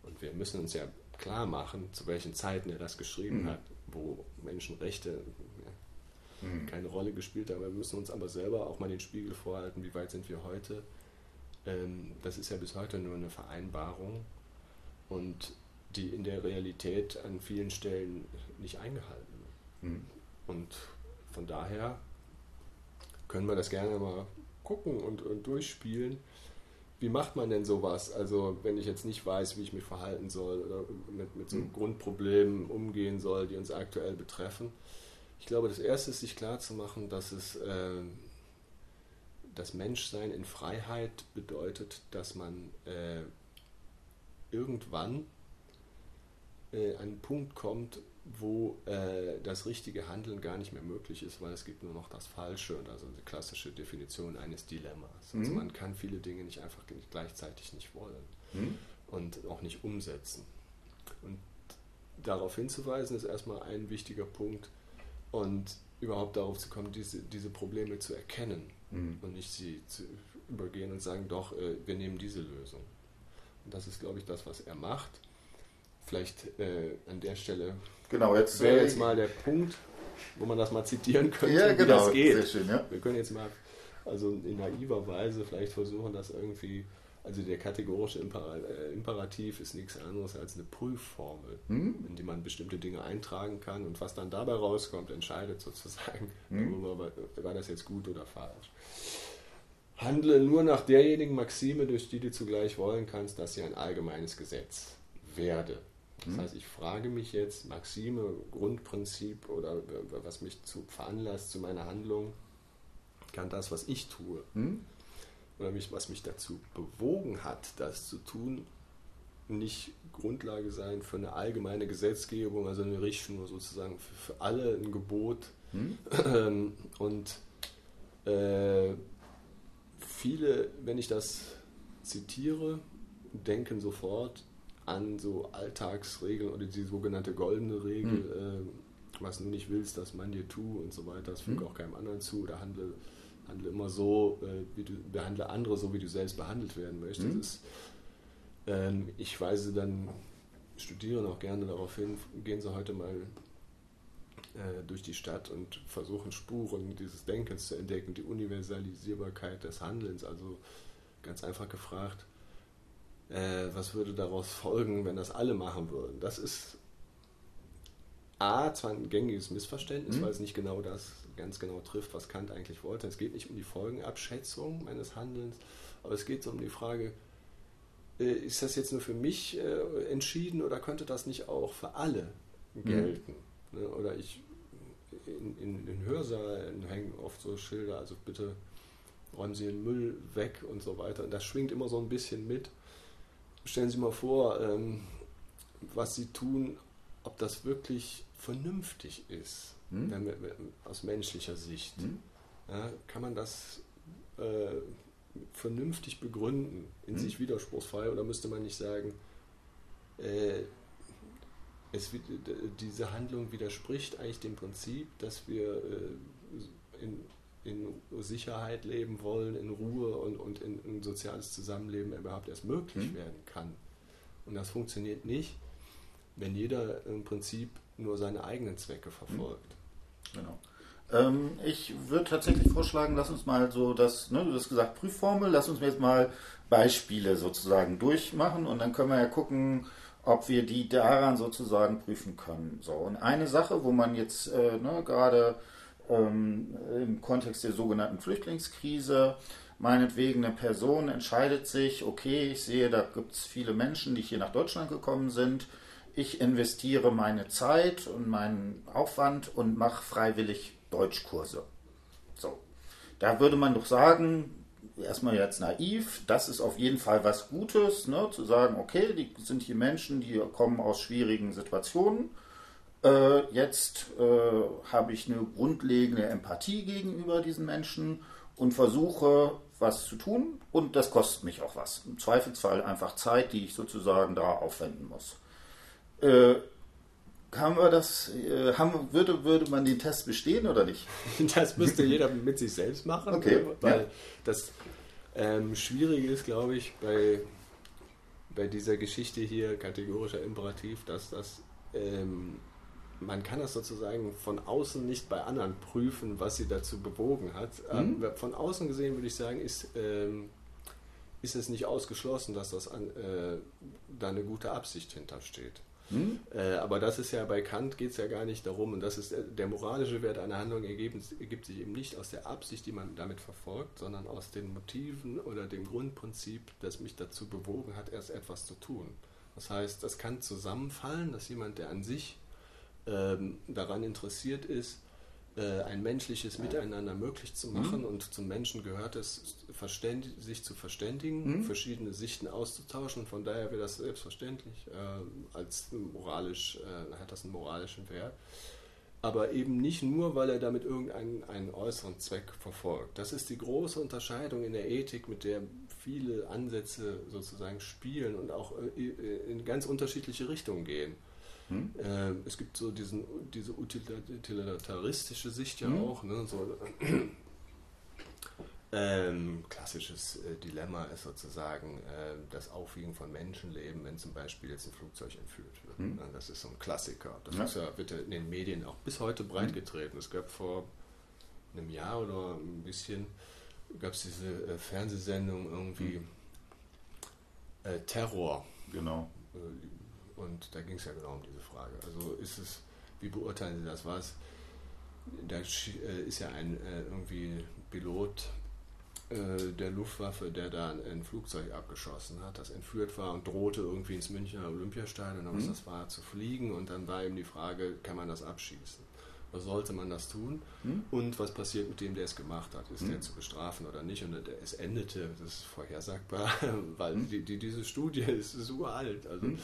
Und wir müssen uns ja klar machen, zu welchen Zeiten er das geschrieben hm. hat, wo Menschenrechte ja, hm. keine Rolle gespielt haben. Wir müssen uns aber selber auch mal den Spiegel vorhalten, wie weit sind wir heute. Ähm, das ist ja bis heute nur eine Vereinbarung und die in der Realität an vielen Stellen nicht eingehalten wird. Und von daher können wir das gerne mal gucken und, und durchspielen. Wie macht man denn sowas? Also wenn ich jetzt nicht weiß, wie ich mich verhalten soll oder mit, mit so mhm. Grundproblemen umgehen soll, die uns aktuell betreffen. Ich glaube, das Erste ist sich klarzumachen, dass es äh, das Menschsein in Freiheit bedeutet, dass man äh, irgendwann äh, an einen Punkt kommt, wo äh, das richtige Handeln gar nicht mehr möglich ist, weil es gibt nur noch das Falsche, also die klassische Definition eines Dilemmas. Also mhm. man kann viele Dinge nicht einfach gleichzeitig nicht wollen mhm. und auch nicht umsetzen. Und darauf hinzuweisen ist erstmal ein wichtiger Punkt und überhaupt darauf zu kommen, diese, diese Probleme zu erkennen mhm. und nicht sie zu übergehen und sagen, doch, äh, wir nehmen diese Lösung. Und das ist, glaube ich, das, was er macht. Vielleicht äh, an der Stelle Genau, jetzt wäre jetzt mal der Punkt, wo man das mal zitieren könnte, ja, genau, wie das geht. Sehr schön, ja. Wir können jetzt mal, also in naiver Weise vielleicht versuchen, das irgendwie, also der kategorische äh, Imperativ ist nichts anderes als eine Prüfformel, hm? in die man bestimmte Dinge eintragen kann und was dann dabei rauskommt, entscheidet sozusagen, hm? darüber, war das jetzt gut oder falsch. Handle nur nach derjenigen Maxime, durch die du zugleich wollen kannst, dass sie ein allgemeines Gesetz werde. Das mhm. heißt, ich frage mich jetzt, Maxime, Grundprinzip oder was mich zu veranlasst zu meiner Handlung, kann das, was ich tue, mhm. oder mich, was mich dazu bewogen hat, das zu tun, nicht Grundlage sein für eine allgemeine Gesetzgebung, also eine Richtschnur sozusagen für, für alle ein Gebot. Hm? Und äh, viele, wenn ich das zitiere, denken sofort an so Alltagsregeln oder die sogenannte goldene Regel, hm. äh, was du nicht willst, dass man dir tu und so weiter, das füge hm. auch keinem anderen zu oder handle, handle immer so, äh, wie du behandle andere so, wie du selbst behandelt werden möchtest. Hm. Ist, ähm, ich weise dann Studierenden auch gerne darauf hin, gehen Sie heute mal äh, durch die Stadt und versuchen Spuren dieses Denkens zu entdecken, die Universalisierbarkeit des Handelns. Also ganz einfach gefragt, äh, was würde daraus folgen, wenn das alle machen würden? Das ist A, zwar ein gängiges Missverständnis, mhm. weil es nicht genau das ganz genau trifft, was Kant eigentlich wollte. Es geht nicht um die Folgenabschätzung meines Handelns, aber es geht so um die Frage, äh, ist das jetzt nur für mich äh, entschieden oder könnte das nicht auch für alle mhm. gelten? Mhm. Oder ich in, in, in Hörsaalen hängen oft so Schilder, also bitte räumen Sie den Müll weg und so weiter. Und das schwingt immer so ein bisschen mit. Stellen Sie mal vor, ähm, was Sie tun, ob das wirklich vernünftig ist, hm? wenn, wenn, aus menschlicher Sicht. Hm? Ja, kann man das äh, vernünftig begründen, in hm? sich widerspruchsfrei, oder müsste man nicht sagen, äh, es, diese Handlung widerspricht eigentlich dem Prinzip, dass wir äh, in, in Sicherheit leben wollen, in Ruhe und, und in ein soziales Zusammenleben überhaupt erst möglich mhm. werden kann. Und das funktioniert nicht, wenn jeder im Prinzip nur seine eigenen Zwecke verfolgt. Genau. Ähm, ich würde tatsächlich vorschlagen, lass uns mal so das, ne, du hast gesagt Prüfformel, lass uns jetzt mal Beispiele sozusagen durchmachen und dann können wir ja gucken, ob wir die daran sozusagen prüfen können. So, und eine Sache, wo man jetzt äh, ne, gerade ähm, im Kontext der sogenannten Flüchtlingskrise meinetwegen eine Person entscheidet sich, okay, ich sehe, da gibt es viele Menschen, die hier nach Deutschland gekommen sind. Ich investiere meine Zeit und meinen Aufwand und mache freiwillig Deutschkurse. So. Da würde man doch sagen, erstmal jetzt naiv, das ist auf jeden Fall was Gutes, ne, zu sagen, okay, die sind hier Menschen, die kommen aus schwierigen Situationen. Äh, jetzt äh, habe ich eine grundlegende Empathie gegenüber diesen Menschen und versuche, was zu tun und das kostet mich auch was. Im Zweifelsfall einfach Zeit, die ich sozusagen da aufwenden muss. Äh, haben wir das, äh, haben, würde, würde man den Test bestehen oder nicht? Das müsste jeder mit sich selbst machen, okay. Ne? weil ja. das ähm, Schwierige ist, glaube ich, bei, bei dieser Geschichte hier, kategorischer Imperativ, dass das, ähm, man kann das sozusagen von außen nicht bei anderen prüfen, was sie dazu bewogen hat. Mhm. Ähm, von außen gesehen würde ich sagen, ist, ähm, ist es nicht ausgeschlossen, dass das an, äh, da eine gute Absicht hintersteht. Hm? Äh, aber das ist ja bei Kant geht es ja gar nicht darum, und das ist äh, der moralische Wert einer Handlung ergeben, ergibt sich eben nicht aus der Absicht, die man damit verfolgt, sondern aus den Motiven oder dem Grundprinzip, das mich dazu bewogen hat, erst etwas zu tun. Das heißt, das kann zusammenfallen, dass jemand, der an sich ähm, daran interessiert ist, äh, ein menschliches Miteinander möglich zu machen. Mhm. Und zum Menschen gehört es, sich zu verständigen, mhm. verschiedene Sichten auszutauschen. Von daher wäre das selbstverständlich äh, als moralisch, äh, hat das einen moralischen Wert. Aber eben nicht nur, weil er damit irgendeinen einen äußeren Zweck verfolgt. Das ist die große Unterscheidung in der Ethik, mit der viele Ansätze sozusagen spielen und auch äh, in ganz unterschiedliche Richtungen gehen. Hm? Äh, es gibt so diesen, diese utilitaristische Sicht ja hm? auch. Ne? So, ähm, klassisches äh, Dilemma ist sozusagen äh, das Aufwiegen von Menschenleben, wenn zum Beispiel jetzt ein Flugzeug entführt wird. Hm? Das ist so ein Klassiker. Das ja. Ist ja, wird ja in den Medien auch bis heute breitgetreten. Es gab vor einem Jahr oder ein bisschen gab es diese äh, Fernsehsendung irgendwie hm. Äh, Terror. Genau. Und da ging es ja genau um diese Frage. Also ist es, wie beurteilen Sie das? Was? Da äh, ist ja ein äh, irgendwie Pilot äh, der Luftwaffe, der da ein Flugzeug abgeschossen hat, das entführt war und drohte irgendwie ins Münchner Olympiastadion, was mhm. das war, zu fliegen. Und dann war eben die Frage, kann man das abschießen? Was sollte man das tun? Mhm. Und was passiert mit dem, der es gemacht hat? Ist mhm. der zu bestrafen oder nicht? Und es endete, das ist vorhersagbar, weil mhm. die, die, diese Studie ist, ist uralt. Also, mhm.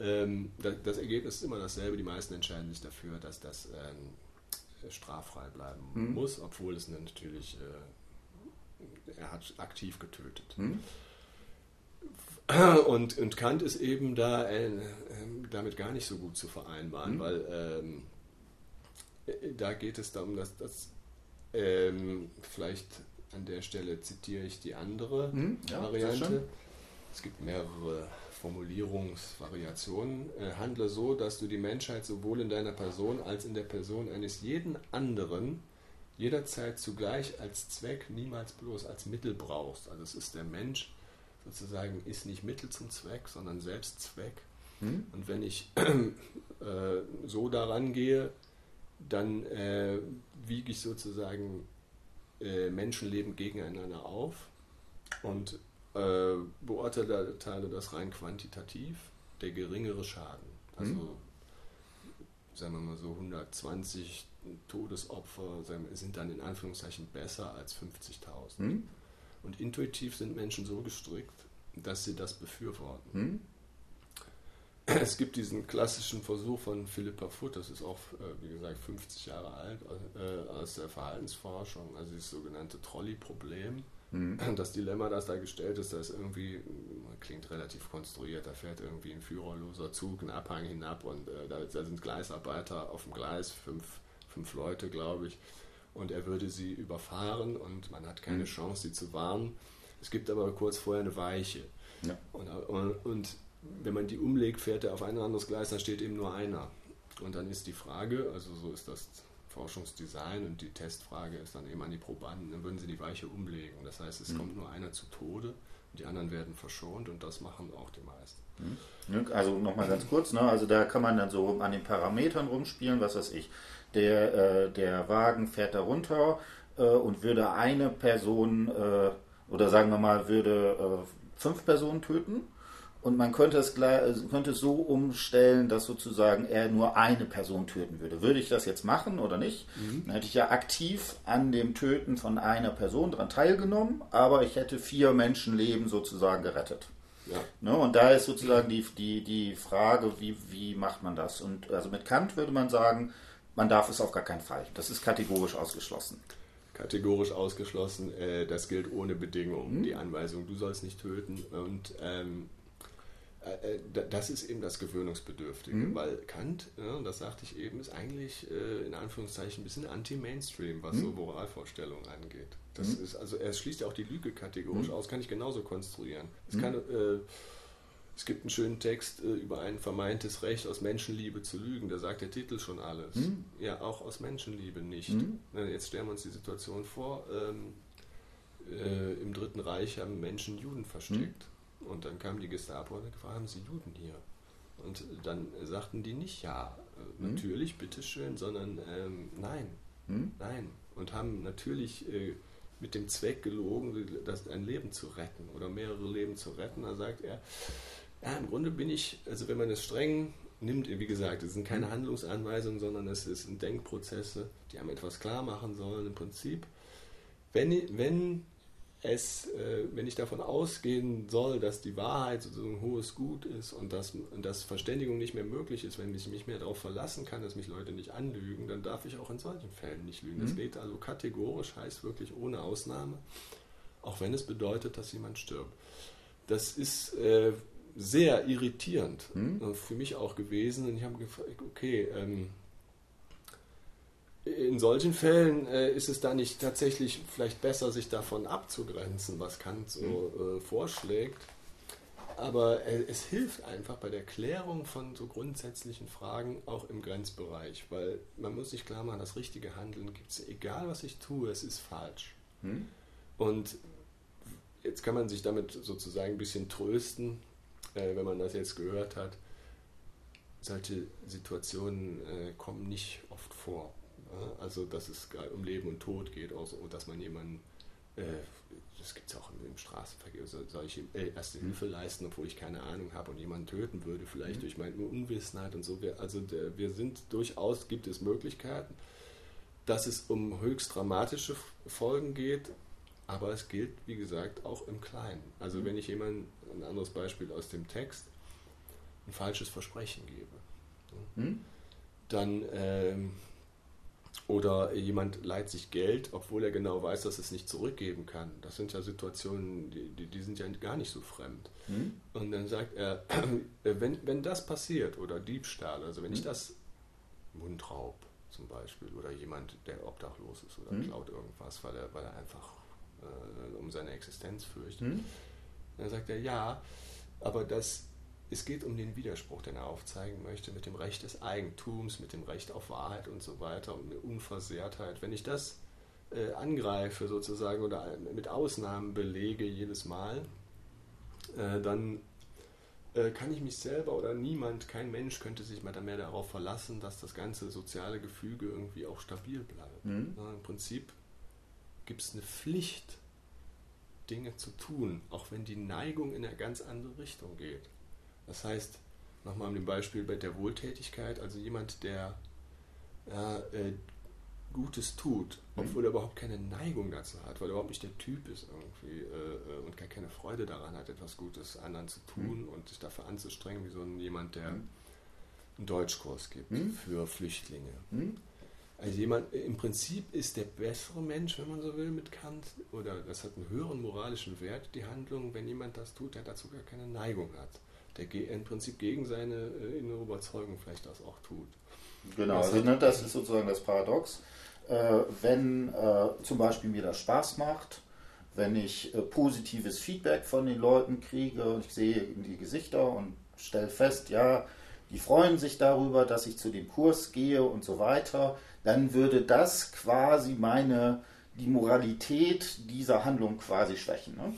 Ähm, das, das, Ergebnis ist immer dasselbe. Die meisten entscheiden sich dafür, dass das ähm, straffrei bleiben mhm. muss, obwohl es natürlich... Äh, er hat aktiv getötet. Hm? Und, und Kant ist eben da äh, damit gar nicht so gut zu vereinbaren, hm? weil ähm, da geht es darum, dass das ähm, vielleicht an der Stelle zitiere ich die andere hm? ja, Variante. Es gibt mehrere Formulierungsvariationen. Äh, handle so, dass du die Menschheit sowohl in deiner Person als in der Person eines jeden anderen jederzeit zugleich als Zweck, niemals bloß als Mittel brauchst. Also es ist der Mensch sozusagen, ist nicht Mittel zum Zweck, sondern selbst Zweck. Hm? Und wenn ich äh, so daran gehe, dann äh, wiege ich sozusagen äh, Menschenleben gegeneinander auf und äh, beurteile das rein quantitativ, der geringere Schaden. Also, hm? sagen wir mal so 120 Todesopfer sind dann in Anführungszeichen besser als 50.000. Hm? Und intuitiv sind Menschen so gestrickt, dass sie das befürworten. Hm? Es gibt diesen klassischen Versuch von Philippa Foot, das ist auch, äh, wie gesagt, 50 Jahre alt, äh, aus der Verhaltensforschung, also das sogenannte Trolley-Problem. Mhm. Das Dilemma, das da gestellt ist, das irgendwie, klingt relativ konstruiert, da fährt irgendwie ein führerloser Zug einen Abhang hinab und äh, da, da, sind Gleisarbeiter auf dem Gleis, fünf fünf Leute, glaube ich. Und er würde sie überfahren und man hat keine mhm. Chance, sie zu warnen. Es gibt aber kurz vorher eine Weiche. Ja. Und, und, und, wenn man die umlegt, fährt er auf ein anderes Gleis, dann steht eben nur einer. Und dann ist die Frage, also so ist das Forschungsdesign und die Testfrage ist dann eben an die Probanden, dann würden sie die Weiche umlegen. Das heißt, es mhm. kommt nur einer zu Tode und die anderen werden verschont und das machen auch die meisten. Mhm. Also nochmal ganz kurz, ne? also da kann man dann so an den Parametern rumspielen, was weiß ich der, äh, der Wagen fährt da runter äh, und würde eine Person äh, oder sagen wir mal, würde äh, fünf Personen töten. Und man könnte es, äh, könnte es so umstellen, dass sozusagen er nur eine Person töten würde. Würde ich das jetzt machen oder nicht? Mhm. Dann hätte ich ja aktiv an dem Töten von einer Person daran teilgenommen, aber ich hätte vier Menschenleben sozusagen gerettet. Ja. Ne, und da ist sozusagen die, die, die Frage, wie, wie macht man das? Und also mit Kant würde man sagen, man darf es auf gar keinen Fall. Das ist kategorisch ausgeschlossen. Kategorisch ausgeschlossen, äh, das gilt ohne Bedingung. Mhm. Die Anweisung, du sollst nicht töten. Und ähm, äh, äh das ist eben das Gewöhnungsbedürftige, mhm. weil Kant, ja, das sagte ich eben, ist eigentlich äh, in Anführungszeichen ein bisschen anti-Mainstream, was mhm. so Moralvorstellungen angeht. Das mhm. ist, also er schließt ja auch die Lüge kategorisch mhm. aus, kann ich genauso konstruieren. Es kann äh, es gibt einen schönen Text äh, über ein vermeintes Recht aus Menschenliebe zu lügen. Da sagt der Titel schon alles. Mhm. Ja, auch aus Menschenliebe nicht. Mhm. Jetzt stellen wir uns die Situation vor, ähm, äh, im Dritten Reich haben Menschen Juden versteckt. Und dann kam die Gestapo und gefragt, haben Sie Juden hier? Und dann sagten die nicht ja, äh, mhm. natürlich, bitteschön, sondern ähm, nein, mhm. nein. Und haben natürlich äh, mit dem Zweck gelogen, das, ein Leben zu retten oder mehrere Leben zu retten. Da sagt er, ja, im Grunde bin ich, also wenn man es streng nimmt, wie gesagt, es sind keine Handlungsanweisungen, sondern es sind Denkprozesse, die einem etwas klar machen sollen. Im Prinzip, wenn, wenn es, äh, wenn ich davon ausgehen soll, dass die Wahrheit sozusagen ein hohes Gut ist und dass, dass Verständigung nicht mehr möglich ist, wenn ich mich mehr darauf verlassen kann, dass mich Leute nicht anlügen, dann darf ich auch in solchen Fällen nicht lügen. Mhm. Das geht also kategorisch, heißt wirklich ohne Ausnahme, auch wenn es bedeutet, dass jemand stirbt. Das ist äh, sehr irritierend hm? für mich auch gewesen. Und ich habe gefragt, okay, ähm, in solchen Fällen äh, ist es da nicht tatsächlich vielleicht besser, sich davon abzugrenzen, was Kant so hm. äh, vorschlägt. Aber äh, es hilft einfach bei der Klärung von so grundsätzlichen Fragen auch im Grenzbereich, weil man muss sich klar machen, das richtige Handeln gibt es, egal was ich tue, es ist falsch. Hm? Und jetzt kann man sich damit sozusagen ein bisschen trösten, äh, wenn man das jetzt gehört hat, solche Situationen äh, kommen nicht oft vor. Ja? Also, dass es um Leben und Tod geht, auch so, dass man jemanden äh, das gibt es auch im, im Straßenverkehr, so, solche äh, erste Hilfe leisten, obwohl ich keine Ahnung habe und jemanden töten würde, vielleicht mhm. durch meine Unwissenheit und so. Wir, also der, wir sind durchaus, gibt es Möglichkeiten, dass es um höchst dramatische Folgen geht, aber es gilt, wie gesagt, auch im Kleinen. Also mhm. wenn ich jemandem, ein anderes Beispiel aus dem Text, ein falsches Versprechen gebe, mhm. dann ähm, oder jemand leiht sich Geld, obwohl er genau weiß, dass es nicht zurückgeben kann. Das sind ja Situationen, die, die, sind ja gar nicht so fremd. Mhm. Und dann sagt er, wenn, wenn das passiert oder Diebstahl, also wenn mhm. ich das Mundraub zum Beispiel oder jemand, der obdachlos ist oder mhm. klaut irgendwas, weil er, weil er einfach äh, um seine Existenz fürchtet, mhm. dann sagt er, ja, aber das es geht um den Widerspruch, den er aufzeigen möchte, mit dem Recht des Eigentums, mit dem Recht auf Wahrheit und so weiter, um eine Unversehrtheit. Wenn ich das äh, angreife sozusagen oder mit Ausnahmen belege jedes Mal, äh, dann äh, kann ich mich selber oder niemand, kein Mensch könnte sich mehr darauf verlassen, dass das ganze soziale Gefüge irgendwie auch stabil bleibt. Mhm. Ja, Im Prinzip gibt es eine Pflicht, Dinge zu tun, auch wenn die Neigung in eine ganz andere Richtung geht. Das heißt, nochmal mit dem Beispiel bei der Wohltätigkeit, also jemand, der ja, äh, Gutes tut, mhm. obwohl er überhaupt keine Neigung dazu hat, weil er überhaupt nicht der Typ ist irgendwie äh, äh, und gar keine Freude daran hat, etwas Gutes anderen zu tun mhm. und sich dafür anzustrengen, wie so ein, jemand, der mhm. einen Deutschkurs gibt mhm. für Flüchtlinge. Mhm. Also jemand, im Prinzip ist der bessere Mensch, wenn man so will, mit Kant, oder das hat einen höheren moralischen Wert, die Handlung, wenn jemand das tut, der dazu gar keine Neigung hat der im Prinzip gegen seine äh, innere Überzeugung vielleicht das auch tut. Genau, also ne, das ist sozusagen das Paradox. Äh, wenn äh, zum Beispiel mir das Spaß macht, wenn ich äh, positives Feedback von den Leuten kriege und ich sehe in die Gesichter und stelle fest, ja, die freuen sich darüber, dass ich zu dem Kurs gehe und so weiter, dann würde das quasi meine, die Moralität dieser Handlung quasi schwächen. Ne?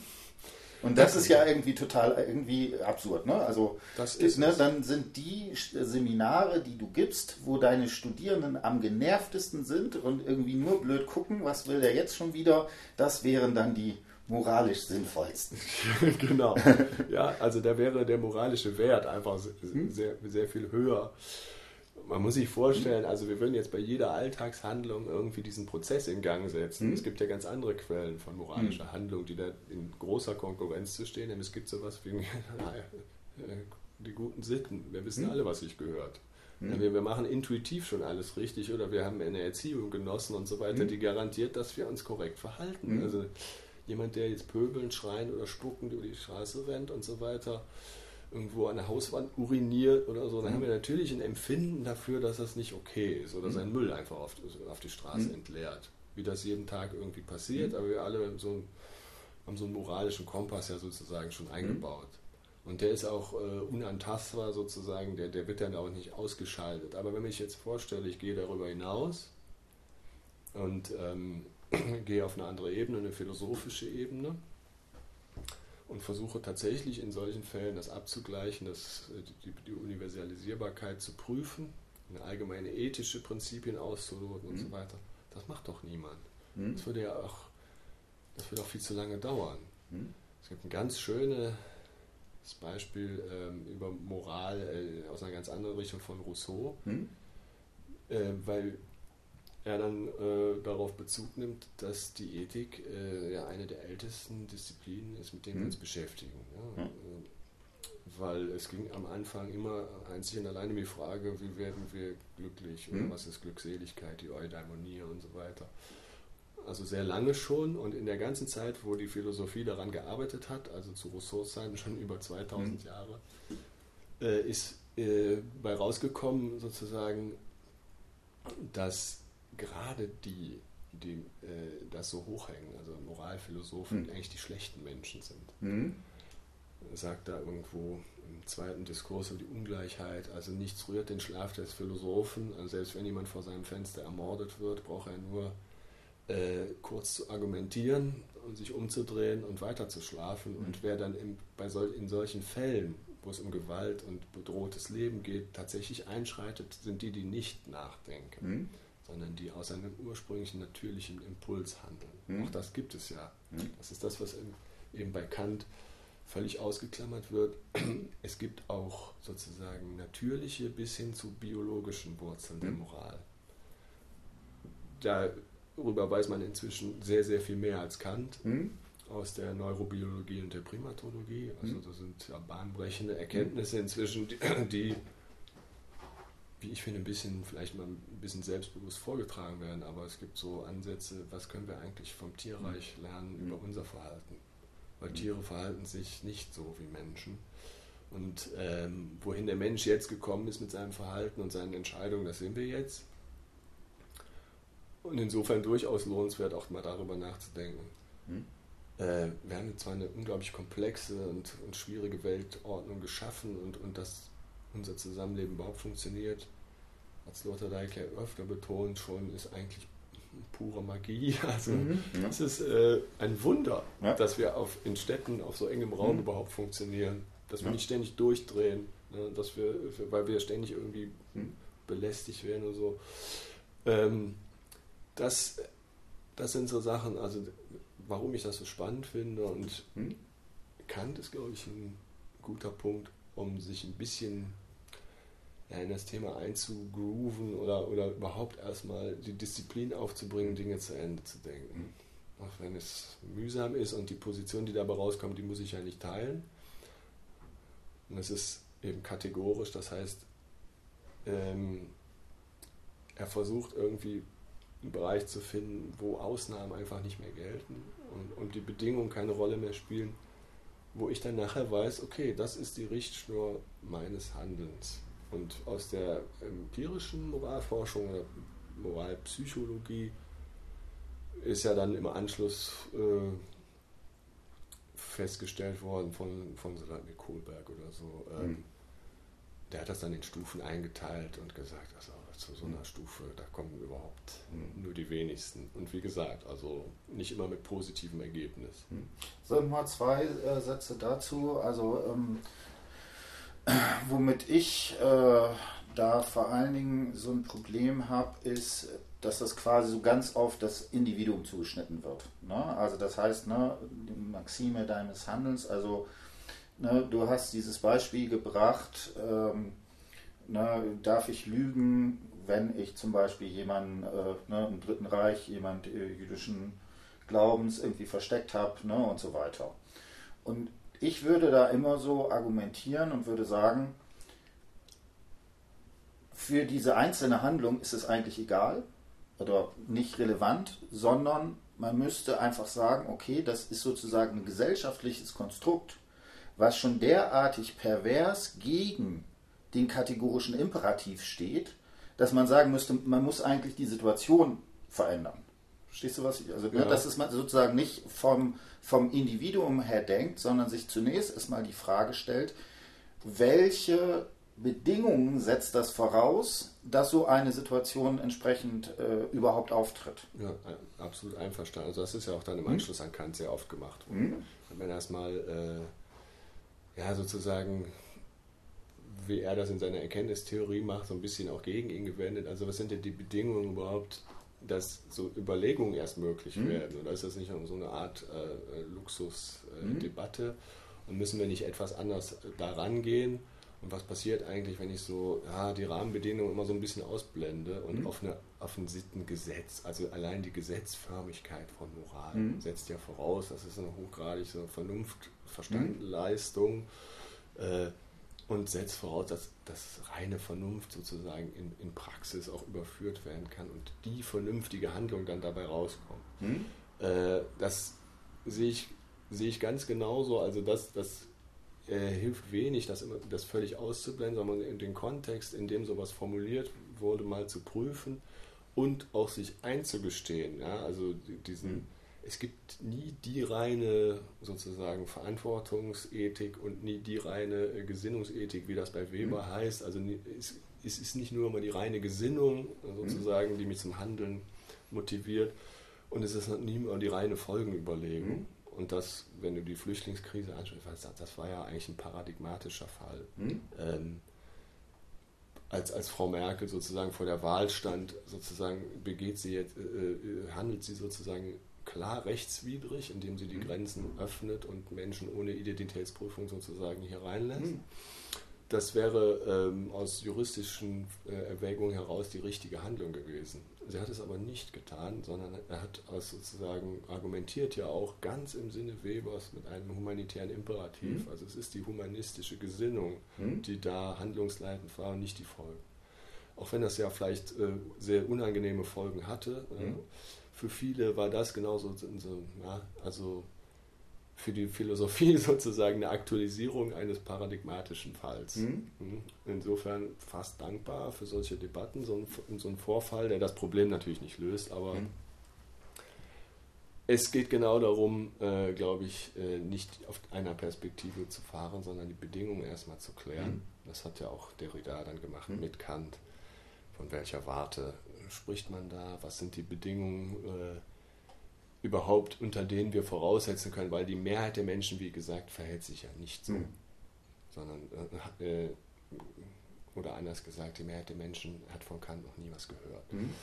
Und das ist ja irgendwie total irgendwie absurd. Ne? Also das ist ne, dann sind die Seminare, die du gibst, wo deine Studierenden am genervtesten sind und irgendwie nur blöd gucken, was will der jetzt schon wieder, das wären dann die moralisch sinnvollsten. genau. Ja, also da wäre der moralische Wert einfach hm? sehr, sehr viel höher man muss sich vorstellen, also wir würden jetzt bei jeder Alltagshandlung irgendwie diesen Prozess in Gang setzen. Mhm. Es gibt ja ganz andere Quellen von moralischer mhm. Handlung, die da in großer Konkurrenz zu stehen. Denn es gibt sowas wie die guten Sitten. Wir wissen mhm. alle, was sich gehört. Mhm. Wir, wir, machen intuitiv schon alles richtig oder wir haben eine Erziehung genossen und so weiter, mhm. die garantiert, dass wir uns korrekt verhalten. Mhm. Also jemand, der jetzt pöbeln, schreien oder spuckend über die Straße rennt und so weiter, irgendwo an der Hauswand uriniert oder so, dann mhm. haben wir natürlich ein Empfinden dafür, dass das nicht okay ist oder mhm. seinen Müll einfach auf, auf die Straße mhm. entleert. Wie das jeden Tag irgendwie passiert, mhm. aber wir alle so, haben so einen moralischen Kompass ja sozusagen schon eingebaut. Und der ist auch äh, unantastbar sozusagen, der, der wird dann auch nicht ausgeschaltet. Aber wenn ich jetzt vorstelle, ich gehe darüber hinaus und ähm, gehe auf eine andere Ebene, eine philosophische Ebene, und versuche tatsächlich in solchen Fällen das abzugleichen, das, äh, die, die Universalisierbarkeit zu prüfen, allgemeine ethische Prinzipien auszuloten und mhm. so weiter. Das macht doch niemand. Mhm. Das würde ja auch, das würde auch viel zu lange dauern. Mhm. Es gibt ein ganz schönes Beispiel ähm, über Moral äh, aus einer ganz anderen Richtung von Rousseau, mhm. äh, weil er dann äh, darauf Bezug nimmt, dass die Ethik äh, ja eine der ältesten Disziplinen ist, mit denen hm. wir uns beschäftigen. Ja? Hm. Weil es ging am Anfang immer einzig und allein um die Frage, wie werden wir glücklich hm. oder was ist Glückseligkeit, die Eudaimonie und so weiter. Also sehr lange schon und in der ganzen Zeit, wo die Philosophie daran gearbeitet hat, also zu Rousseaus Zeiten schon über 2000 hm. Jahre, äh, ist äh, bei rausgekommen sozusagen, dass gerade die, die äh, das so hochhängen, also Moralphilosophen, mhm. eigentlich die schlechten Menschen sind. Mhm. Sagt da irgendwo im zweiten Diskurs über die Ungleichheit, also nichts rührt den Schlaf des Philosophen, also selbst wenn jemand vor seinem Fenster ermordet wird, braucht er nur äh, kurz zu argumentieren und sich umzudrehen und weiter zu schlafen. Mhm. Und wer dann in, bei sol in solchen Fällen, wo es um Gewalt und bedrohtes Leben geht, tatsächlich einschreitet, sind die, die nicht nachdenken. Mhm sondern die aus einem ursprünglichen natürlichen Impuls handeln. Mhm. Auch das gibt es ja. Mhm. Das ist das, was eben bei Kant völlig ausgeklammert wird. Es gibt auch sozusagen natürliche bis hin zu biologischen Wurzeln der Mhm. Moral. Darüber weiß man inzwischen sehr, sehr viel mehr als Kant Hm? aus der Neurobiologie und der Primatologie. Also Mhm. das sind ja bahnbrechende Erkenntnisse inzwischen, die, die, wie ich finde, ein bisschen, vielleicht mal ein bisschen selbstbewusst vorgetragen werden, aber es gibt so Ansätze, was können wir eigentlich vom Tierreich lernen Mhm. über unser Verhalten. Weil Mhm. Tiere verhalten sich nicht so wie Menschen. Und ähm, wohin der Mensch jetzt gekommen ist mit seinem Verhalten und seinen Entscheidungen, das sehen wir jetzt. Und insofern durchaus lohnenswert, auch mal darüber nachzudenken. Hm? Äh, wir haben zwar eine unglaublich komplexe und, und schwierige Weltordnung geschaffen und, und dass unser Zusammenleben überhaupt funktioniert, hat Sloterdijk ja öfter betont, schon ist eigentlich pure Magie. Also Mhm. Ja. es ist äh, ein Wunder, Ja. dass wir auf, in Städten auf so engem Raum Mhm. überhaupt funktionieren, dass wir Ja. nicht ständig durchdrehen, ne, dass wir, weil wir ständig irgendwie Mhm. belästigt werden und so. Ähm, das, das sind so Sachen, also warum ich das so spannend finde und Hm? Kant ist, glaube ich, ein guter Punkt, um sich ein bisschen ja, in das Thema einzugrooven oder, oder überhaupt erstmal die Disziplin aufzubringen, Dinge zu Ende zu denken. Auch wenn es mühsam ist und die Position, die dabei rauskommt, die muss ich ja nicht teilen. Und es ist eben kategorisch, das heißt, ähm, er versucht irgendwie einen Bereich zu finden, wo Ausnahmen einfach nicht mehr gelten und, und die Bedingungen keine Rolle mehr spielen, wo ich dann nachher weiß, okay, das ist die Richtschnur meines Handelns. Und aus der empirischen Moralforschung oder Moralpsychologie ist ja dann im Anschluss äh, festgestellt worden von, von so einem Kohlberg oder so. Ähm, Mhm. Der hat das dann in Stufen eingeteilt und gesagt, also zu so einer Stufe, da kommen überhaupt Mhm. nur die wenigsten. Und wie gesagt, also nicht immer mit positivem Ergebnis. So, mal zwei äh, Sätze dazu. Also, ähm, womit ich äh, da vor allen Dingen so ein Problem habe, ist, dass das quasi so ganz auf das Individuum zugeschnitten wird. Ne? Also, das heißt, ne, die Maxime deines Handelns, also, ne, du hast dieses Beispiel gebracht, ähm, ne, darf ich lügen, wenn ich zum Beispiel jemanden äh, ne, im Dritten Reich, jemand äh, jüdischen Glaubens irgendwie versteckt habe ne, und so weiter. Und ich würde da immer so argumentieren und würde sagen, für diese einzelne Handlung ist es eigentlich egal oder nicht relevant, sondern man müsste einfach sagen, okay, das ist sozusagen ein gesellschaftliches Konstrukt, was schon derartig pervers gegen den kategorischen Imperativ steht, dass man sagen müsste, man muss eigentlich die Situation verändern. Verstehst du, was ich, also, Ja. dass es man sozusagen nicht vom, vom Individuum her denkt, sondern sich zunächst erstmal die Frage stellt, welche Bedingungen setzt das voraus, dass so eine Situation entsprechend äh, überhaupt auftritt? Ja, äh, absolut einverstanden. Also das ist ja auch dann im Mhm. Anschluss an Kant sehr oft gemacht. Mhm. Man erstmal, äh, ja, sozusagen, wie er das in seiner Erkenntnistheorie macht, so ein bisschen auch gegen ihn gewendet. Also was sind denn die Bedingungen überhaupt, dass so Überlegungen erst möglich Mhm. werden? Oder ist das nicht so eine Art äh, Mhm. Luxusdebatte? Und müssen wir nicht etwas anders äh, da rangehen? Und was passiert eigentlich, wenn ich so ja, die Rahmenbedingungen immer so ein bisschen ausblende und Mhm. auf, eine, auf ein Sittengesetz, also allein die Gesetzförmigkeit von Moral Mhm. setzt ja voraus, das ist eine hochgradig so Vernunft, Verstandleistung äh, und setzt voraus, dass, dass reine Vernunft sozusagen in, in Praxis auch überführt werden kann und die vernünftige Handlung dann dabei rauskommt. Mhm. Äh, das sehe ich, sehe ich ganz genauso. Also das, das äh, hilft wenig, das, immer, das völlig auszublenden, sondern in den Kontext, in dem sowas formuliert wurde, mal zu prüfen und auch sich einzugestehen. Ja? Also die- diesen, Mhm. Es gibt nie die reine sozusagen Verantwortungsethik und nie die reine äh, Gesinnungsethik, wie das bei Weber Mhm. heißt. Also es, es ist nicht nur immer die reine Gesinnung sozusagen, die mich zum Handeln motiviert, und es ist nie immer die reine Folgenüberlegung. Mhm. Und das, wenn du die Flüchtlingskrise anschaust, das, das war ja eigentlich ein paradigmatischer Fall. Mhm. Ähm, als, als Frau Merkel sozusagen vor der Wahl stand, sozusagen begeht sie jetzt, äh, äh handelt sie sozusagen klar rechtswidrig, indem sie die mhm. Grenzen öffnet und Menschen ohne Identitätsprüfung sozusagen hier reinlässt. Mhm. Das wäre ähm, aus juristischen äh, Erwägungen heraus die richtige Handlung gewesen. Sie hat es aber nicht getan, sondern er hat sozusagen argumentiert ja auch ganz im Sinne Webers mit einem humanitären Imperativ. Mhm. Also es ist die humanistische Gesinnung, mhm. die da handlungsleitend war und nicht die Folgen. Auch wenn das ja vielleicht äh, sehr unangenehme Folgen hatte. Äh, für viele war das genauso, so, ja, also für die Philosophie sozusagen eine Aktualisierung eines paradigmatischen Falls. Mhm. mhm. Insofern fast dankbar für solche Debatten, so ein, so ein, Vorfall, der das Problem natürlich nicht löst, aber mhm. es geht genau darum, äh, glaube ich, äh, nicht auf einer Perspektive zu fahren, sondern die Bedingungen erstmal zu klären. Mhm. Das hat ja auch Derrida dann gemacht mhm. mit Kant. Von welcher Warte spricht man da? Was sind die Bedingungen? Äh, überhaupt, unter denen wir voraussetzen können, weil die Mehrheit der Menschen, wie gesagt, verhält sich ja nicht so. Mhm. Sondern, äh, äh, oder anders gesagt, die Mehrheit der Menschen hat von Kant noch nie was gehört. Mhm.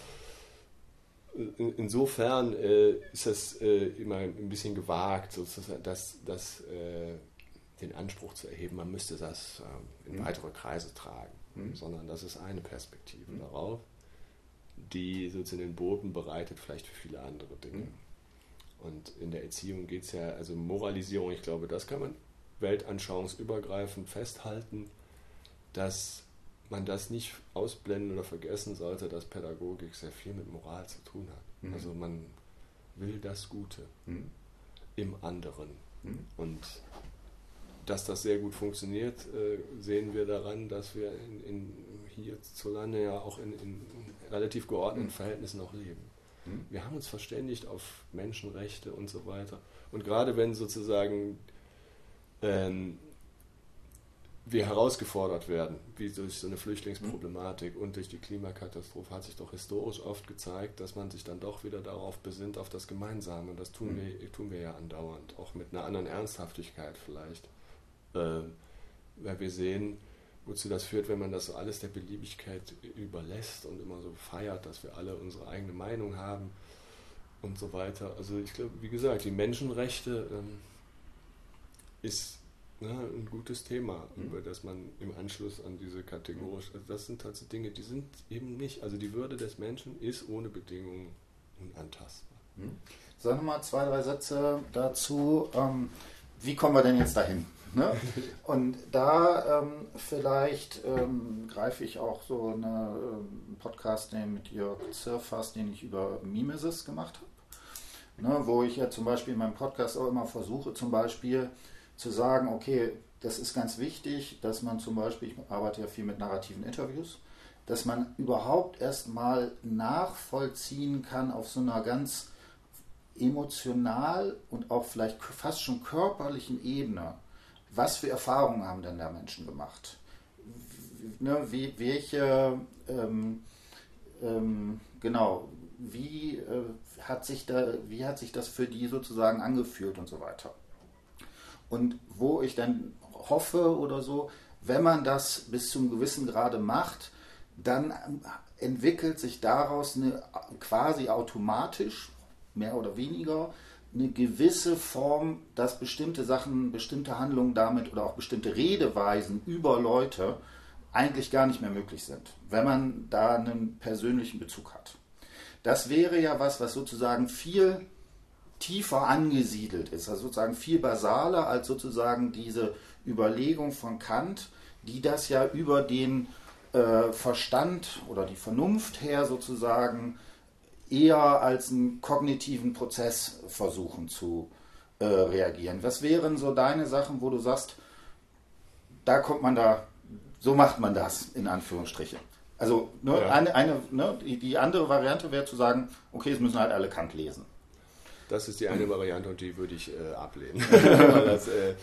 In, insofern äh, ist das äh, immer ein bisschen gewagt, sozusagen, dass, dass äh, den Anspruch zu erheben, man müsste das ähm, in mhm. weitere Kreise tragen, mhm. sondern das ist eine Perspektive mhm. darauf, die sozusagen den Boden bereitet, vielleicht für viele andere Dinge. Mhm. Und in der Erziehung geht es ja, also Moralisierung, ich glaube, das kann man weltanschauungsübergreifend festhalten, dass man das nicht ausblenden oder vergessen sollte, dass Pädagogik sehr viel mit Moral zu tun hat. Mhm. Also man will das Gute mhm. im anderen. Mhm. Und dass das sehr gut funktioniert, äh, sehen wir daran, dass wir in, in hierzulande ja auch in, in relativ geordneten mhm. Verhältnissen auch leben. Hm? Wir haben uns verständigt auf Menschenrechte und so weiter. Und gerade wenn sozusagen ähm, wir herausgefordert werden, wie durch so eine Flüchtlingsproblematik mhm. und durch die Klimakatastrophe, hat sich doch historisch oft gezeigt, dass man sich dann doch wieder darauf besinnt, auf das Gemeinsame. Und das tun, mhm. wir, tun wir ja andauernd, auch mit einer anderen Ernsthaftigkeit vielleicht. Äh, weil wir sehen, wozu das führt, wenn man das so alles der Beliebigkeit überlässt und immer so feiert, dass wir alle unsere eigene Meinung haben und so weiter. Also ich glaube, wie gesagt, die Menschenrechte ähm, ist ne, ein gutes Thema, mhm. über das man im Anschluss an diese kategorisch, also das sind tatsächlich Dinge, die sind eben nicht, also die Würde des Menschen ist ohne Bedingungen unantastbar. Mhm. Sag mal zwei, drei Sätze dazu. Ähm, wie kommen wir denn jetzt dahin? Ne? Und da ähm, vielleicht ähm, greife ich auch so einen ähm, Podcast mit Jörg Zirfas, den ich über Mimesis gemacht habe. Ne? Wo ich ja zum Beispiel in meinem Podcast auch immer versuche, zum Beispiel zu sagen, okay, das ist ganz wichtig, dass man zum Beispiel, ich arbeite ja viel mit narrativen Interviews, dass man überhaupt erstmal nachvollziehen kann auf so einer ganz emotional und auch vielleicht fast schon körperlichen Ebene was für Erfahrungen haben denn da Menschen gemacht? Ne, wie, welche, ähm, ähm, genau, wie, äh, hat sich da, wie hat sich das für die sozusagen angefühlt und so weiter? Und wo ich dann hoffe oder so, wenn man das bis zum gewissen Grade macht, dann entwickelt sich daraus eine quasi automatisch, mehr oder weniger, eine gewisse Form, dass bestimmte Sachen, bestimmte Handlungen damit oder auch bestimmte Redeweisen über Leute eigentlich gar nicht mehr möglich sind, wenn man da einen persönlichen Bezug hat. Das wäre ja was, was sozusagen viel tiefer angesiedelt ist, also sozusagen viel basaler als sozusagen diese Überlegung von Kant, die das ja über den äh, Verstand oder die Vernunft her sozusagen eher als einen kognitiven Prozess versuchen zu äh, reagieren. Was wären so deine Sachen, wo du sagst, da kommt man da, so macht man das, in Anführungsstrichen. Also ne, ja. eine, eine ne, die, andere Variante wäre zu sagen, okay, es müssen halt alle Kant lesen. Das ist die eine Variante und die würde ich äh, ablehnen. Das, äh,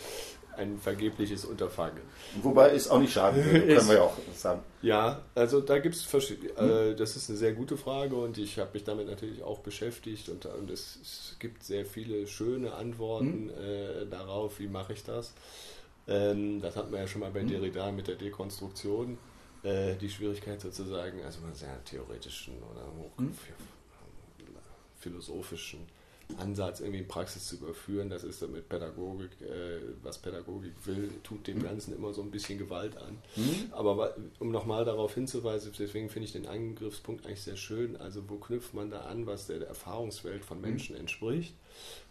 ein vergebliches Unterfangen. Wobei ist auch nicht schade, können wir ja auch sagen. Ja, also da gibt es verschiedene, äh, das ist eine sehr gute Frage und ich habe mich damit natürlich auch beschäftigt und, und es, es, gibt sehr viele schöne Antworten hm? äh, darauf, wie mache ich das. Ähm, das hatten wir ja schon mal bei hm? Derrida mit der Dekonstruktion. äh, die Schwierigkeit sozusagen, also man sehr theoretischen oder hoch Mhm. philosophischen Ansatz irgendwie in Praxis zu überführen, das ist damit Pädagogik, äh, was Pädagogik will, tut dem Mhm. Ganzen immer so ein bisschen Gewalt an. Hm? Aber um nochmal darauf hinzuweisen, deswegen finde ich den Angriffspunkt eigentlich sehr schön. Also wo knüpft man da an, was der Erfahrungswelt von Menschen entspricht?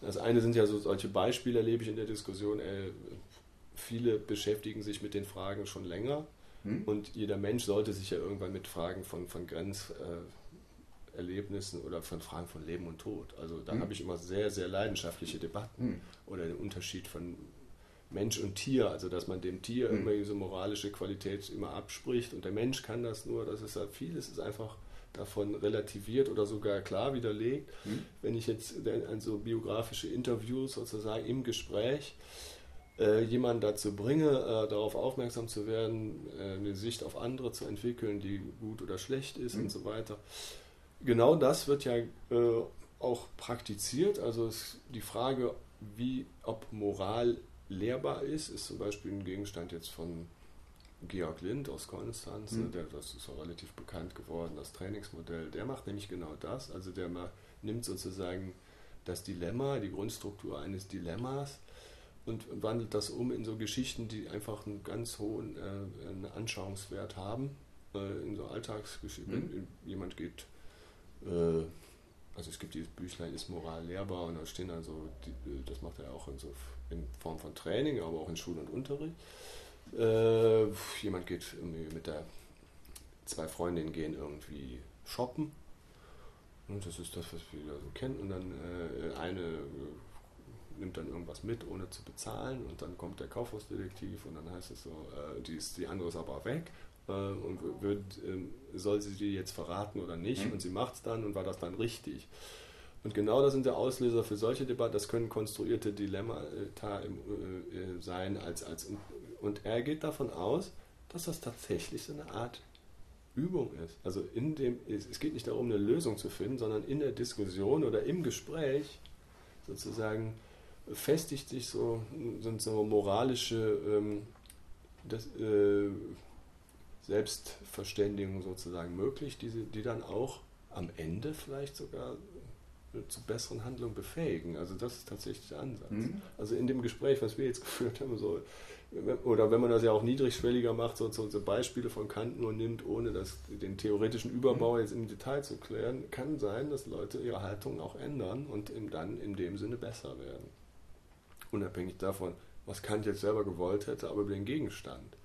Das eine sind ja so solche Beispiele, erlebe ich in der Diskussion. Äh, viele beschäftigen sich mit den Fragen schon länger Hm? und jeder Mensch sollte sich ja irgendwann mit Fragen von, von Grenzerlebnissen äh, Erlebnissen oder von Fragen von Leben und Tod. Also da Hm. habe ich immer sehr, sehr leidenschaftliche Debatten Hm. oder den Unterschied von Mensch und Tier, also dass man dem Tier Mhm. immer diese moralische Qualität immer abspricht und der Mensch kann das nur, das ist ja vieles ist einfach davon relativiert oder sogar klar widerlegt. Mhm. Wenn ich jetzt an so biografische Interviews sozusagen im Gespräch äh, jemanden dazu bringe, äh, darauf aufmerksam zu werden, äh, eine Sicht auf andere zu entwickeln, die gut oder schlecht ist Mhm. und so weiter. Genau das wird ja äh, auch praktiziert. Also die Frage, wie, ob Moral lehrbar ist, ist zum Beispiel ein Gegenstand jetzt von Georg Lind aus Konstanz, Mhm. der, das ist auch relativ bekannt geworden, das Trainingsmodell. Der macht nämlich genau das. Also der mal, nimmt sozusagen das Dilemma, die Grundstruktur eines Dilemmas und wandelt das um in so Geschichten, die einfach einen ganz hohen äh, einen Anschauungswert haben. Äh, in so Alltagsgeschichten. Mhm. Wenn Jemand geht, äh, also es gibt dieses Büchlein, ist Moral lehrbar und da stehen dann so, die, äh, das macht er auch in, so, in Form von Training, aber auch in Schule und Unterricht. Äh, jemand geht irgendwie mit der, zwei Freundinnen gehen irgendwie shoppen. Und das ist das, was wir so kennen. Und dann äh, eine äh, nimmt dann irgendwas mit, ohne zu bezahlen. Und dann kommt der Kaufhausdetektiv und dann heißt es so, äh, die, ist, die andere ist aber weg. Äh, und wird, äh, soll sie die jetzt verraten oder nicht? Mhm. Und sie macht es dann und war das dann richtig? Und genau das sind der Auslöser für solche Debatten. Das können konstruierte Dilemmata im, äh, äh, sein. Als, als, und er geht davon aus, dass das tatsächlich so eine Art Übung ist. Also in dem, es geht nicht darum, eine Lösung zu finden, sondern in der Diskussion oder im Gespräch sozusagen festigt sich so, so moralische ähm, das, äh, Selbstverständigung sozusagen möglich, die, die dann auch am Ende vielleicht sogar äh, zu besseren Handlungen befähigen. Also das ist tatsächlich der Ansatz. Mhm. Also in dem Gespräch, was wir jetzt geführt haben, so, oder wenn man das ja auch niedrigschwelliger macht, so, so, so Beispiele von Kant nur nimmt, ohne das, den theoretischen Überbau jetzt im Detail zu klären, kann sein, dass Leute ihre Haltung auch ändern und dann in dem Sinne besser werden. Unabhängig davon, was Kant jetzt selber gewollt hätte, aber über den Gegenstand.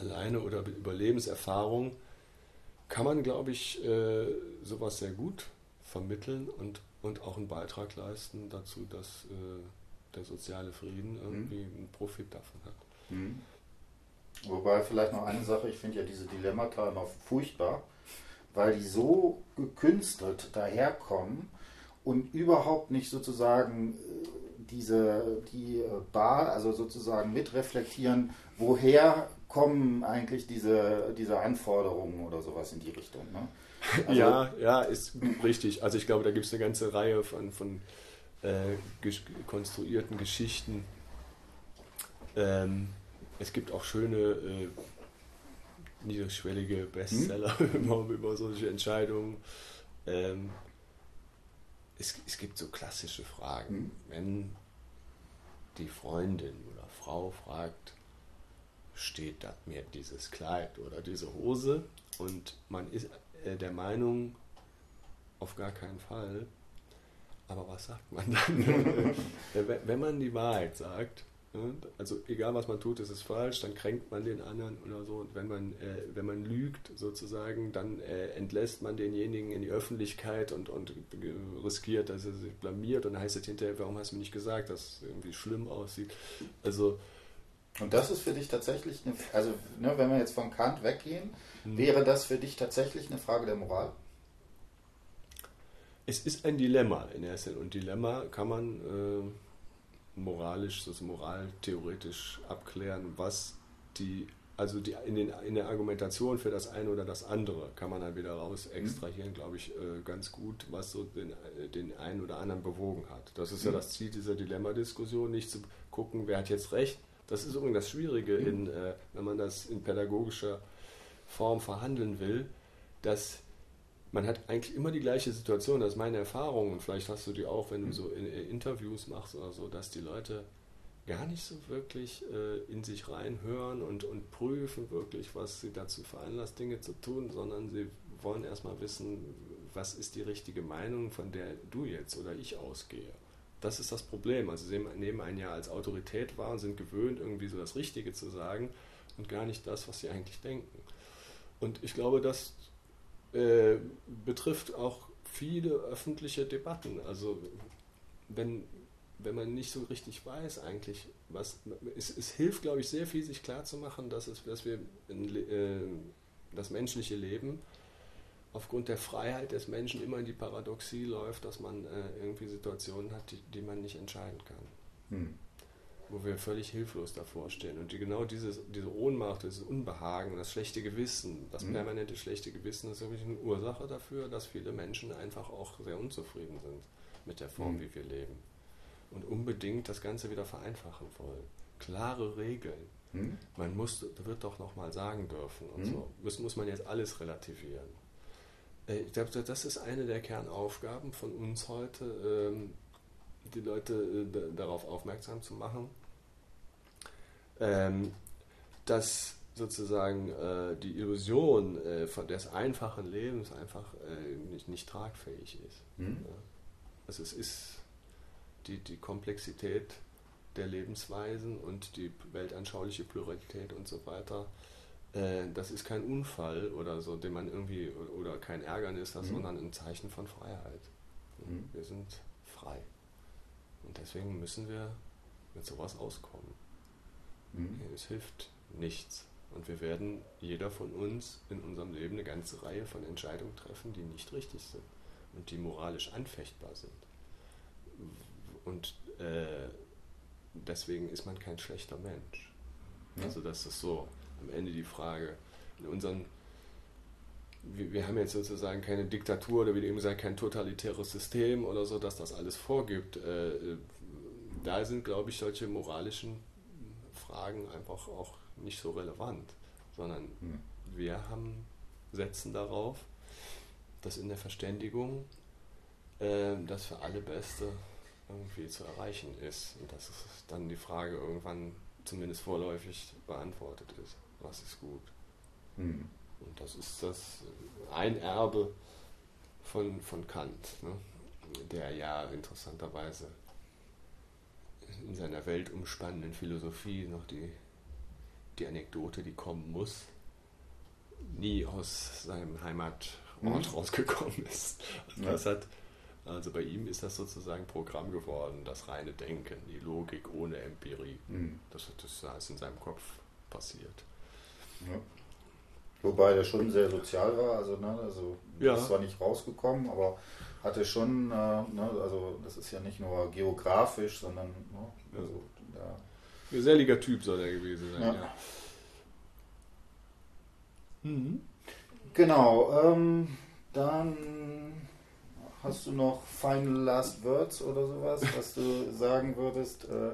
Alleine oder über Lebenserfahrung kann man, glaube ich, äh, sowas sehr gut vermitteln und, und auch einen Beitrag leisten dazu, dass äh, der soziale Frieden irgendwie einen Profit davon hat. Mhm. Wobei vielleicht noch eine Sache, ich finde ja diese Dilemmata noch furchtbar, weil die so gekünstelt daherkommen und überhaupt nicht sozusagen äh, diese die äh, Bar, also sozusagen mitreflektieren, woher kommen eigentlich diese, diese Anforderungen oder sowas in die Richtung. Ne? Also- ja, ja, ist richtig. Also ich glaube, da gibt es eine ganze Reihe von, von äh, ges konstruierten Geschichten. Ähm, es gibt auch schöne äh, niederschwellige Bestseller über, über solche Entscheidungen. Ähm, es, es gibt so klassische Fragen. Mhm. Wenn die Freundin oder Frau fragt, steht da mir dieses Kleid oder diese Hose und man ist äh, der Meinung, auf gar keinen Fall. Aber was sagt man dann? Äh, wenn- man die Wahrheit sagt, ne, also egal was man tut, ist es falsch, dann kränkt man den anderen oder so. Und wenn man, äh, wenn man lügt sozusagen, dann äh, entlässt man denjenigen in die Öffentlichkeit und, und riskiert, dass er sich blamiert. Und dann heißt es hinterher, warum hast du mir nicht gesagt, dass es irgendwie schlimm aussieht. Also Und das ist für dich tatsächlich, eine, also ne, wenn wir jetzt von Kant weggehen, Hm. wäre das für dich tatsächlich eine Frage der Moral? Es ist ein Dilemma in erster Linie. Und Dilemma kann man äh, moralisch, also moraltheoretisch abklären, was die, also die, in, den, in der Argumentation für das eine oder das andere kann man dann wieder raus extrahieren, glaube ich, äh, ganz gut, was so den, den einen oder anderen bewogen hat. Das ist ja Mhm. das Ziel dieser Dilemma-Diskussion, nicht zu gucken, wer hat jetzt recht. Das ist übrigens das Schwierige, Mhm. in, äh, wenn man das in pädagogischer Form verhandeln will, dass man hat eigentlich immer die gleiche Situation, das ist meine Erfahrung und vielleicht hast du die auch, wenn du so in, in Interviews machst oder so, dass die Leute gar nicht so wirklich äh, in sich reinhören und, und prüfen wirklich, was sie dazu veranlasst, Dinge zu tun, sondern sie wollen erstmal wissen, was ist die richtige Meinung, von der du jetzt oder ich ausgehe. Das ist das Problem. Also sie nehmen einen ja als Autorität wahr und sind gewöhnt, irgendwie so das Richtige zu sagen und gar nicht das, was sie eigentlich denken. Und ich glaube, das äh, betrifft auch viele öffentliche Debatten. Also wenn, wenn man nicht so richtig weiß eigentlich, was es, es hilft, glaube ich, sehr viel, sich klarzumachen, dass, es, dass wir in, äh, das menschliche Leben aufgrund der Freiheit des Menschen immer in die Paradoxie läuft, dass man äh, irgendwie Situationen hat, die, die man nicht entscheiden kann. Hm. Wo wir völlig hilflos davor stehen. Und die, genau dieses, diese Ohnmacht, dieses Unbehagen, das schlechte Gewissen, das hm. permanente schlechte Gewissen ist wirklich eine Ursache dafür, dass viele Menschen einfach auch sehr unzufrieden sind mit der Form, hm. wie wir leben. Und unbedingt das Ganze wieder vereinfachen wollen. Klare Regeln. Hm. Man muss, wird doch nochmal sagen dürfen und hm. so. Das muss man jetzt alles relativieren. Äh, ich glaube, das ist eine der Kernaufgaben von uns heute, ähm, die Leute äh, darauf aufmerksam zu machen, ähm, dass sozusagen äh, die Illusion von des einfachen Lebens einfach nicht, nicht tragfähig ist. Mhm. Also es ist die, die Komplexität der Lebensweisen und die weltanschauliche Pluralität und so weiter äh, das ist kein Unfall oder so, den man irgendwie, oder kein Ärgernis, mhm. sondern ein Zeichen von Freiheit. Mhm. Wir sind frei. Und deswegen müssen wir mit sowas auskommen. Mhm. Es hilft nichts. Und wir werden, jeder von uns, in unserem Leben eine ganze Reihe von Entscheidungen treffen, die nicht richtig sind und die moralisch anfechtbar sind. Und äh, deswegen ist man kein schlechter Mensch. Ja. Also das ist so am Ende die Frage. In unseren, wir, wir, haben jetzt sozusagen keine Diktatur oder wie du eben gesagt kein totalitäres System oder so, dass das alles vorgibt. Äh, da sind, glaube ich, solche moralischen Fragen einfach auch nicht so relevant, sondern hm. wir haben, setzen darauf, dass in der Verständigung äh, das für alle Beste irgendwie zu erreichen ist. Und dass dann die Frage irgendwann zumindest vorläufig beantwortet ist was ist gut. Mhm. Und das ist das ein Erbe von, von Kant, ne? der ja interessanterweise in seiner weltumspannenden Philosophie noch die, die Anekdote, die kommen muss, nie aus seinem Heimatort mhm. rausgekommen ist. Also, das hat, also bei ihm ist das sozusagen Programm geworden, das reine Denken, die Logik ohne Empirie. Mhm. Das, das ist in seinem Kopf passiert. Ja. Wobei der schon sehr sozial war, also, ne, also ja. ist zwar nicht rausgekommen, aber hatte schon, äh, ne, also das ist ja nicht nur geografisch, sondern ne, also, ja. Geselliger Typ soll er gewesen sein, ja. ja. Mhm. Genau, ähm, dann hast du noch Final Last Words oder sowas, was du sagen würdest? Äh,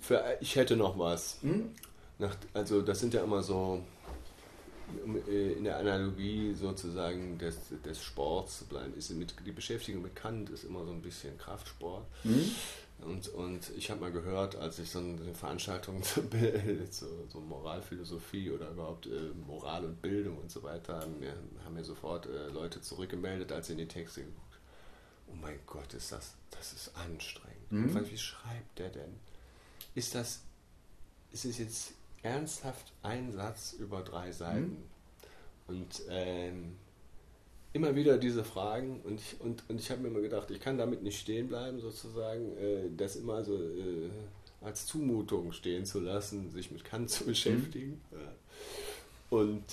Für, ich hätte noch was. Hm? Nach, also das sind ja immer so äh, in der Analogie sozusagen des, des Sports zu bleiben, ist mit, die Beschäftigung mit Kant ist immer so ein bisschen Kraftsport. Mhm. Und, und ich habe mal gehört, als ich so eine Veranstaltung zu, so, so Moralphilosophie oder überhaupt äh, Moral und Bildung und so weiter, haben mir, haben mir sofort äh, Leute zurückgemeldet, als sie in die Texte geguckt Oh mein Gott, ist das, das ist anstrengend. Mhm. Wie schreibt der denn? Ist das, ist es jetzt ernsthaft ein Satz über drei Seiten. Mhm. Und ähm, immer wieder diese Fragen und ich, und, und ich habe mir immer gedacht, ich kann damit nicht stehen bleiben, sozusagen, äh, das immer so äh, als Zumutung stehen zu lassen, sich mit Kant zu beschäftigen. Mhm. Und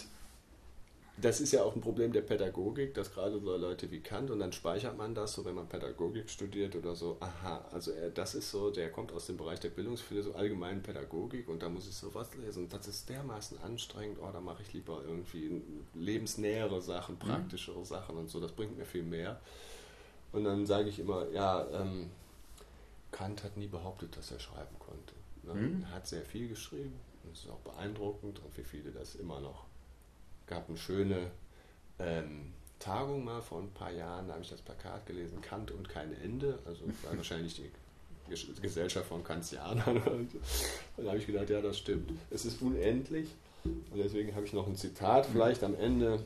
das ist ja auch ein Problem der Pädagogik, dass gerade so Leute wie Kant und dann speichert man das, so wenn man Pädagogik studiert oder so, aha, also er, das ist so, der kommt aus dem Bereich der Bildungsphilosophie, allgemeinen Pädagogik und da muss ich sowas lesen und das ist dermaßen anstrengend, oh, da mache ich lieber irgendwie lebensnähere Sachen, mhm. praktischere mhm. Sachen und so, das bringt mir viel mehr. Und dann sage ich immer, ja, ähm, Kant hat nie behauptet, dass er schreiben konnte. Ne? Mhm. Er hat sehr viel geschrieben, das ist auch beeindruckend und wie viele das immer noch gab eine schöne ähm, Tagung mal vor ein paar Jahren, da habe ich das Plakat gelesen, Kant und kein Ende. Also war wahrscheinlich die Gesellschaft von Kantianern. Und da habe ich gedacht, ja, das stimmt. Es ist unendlich. Und deswegen habe ich noch ein Zitat vielleicht am Ende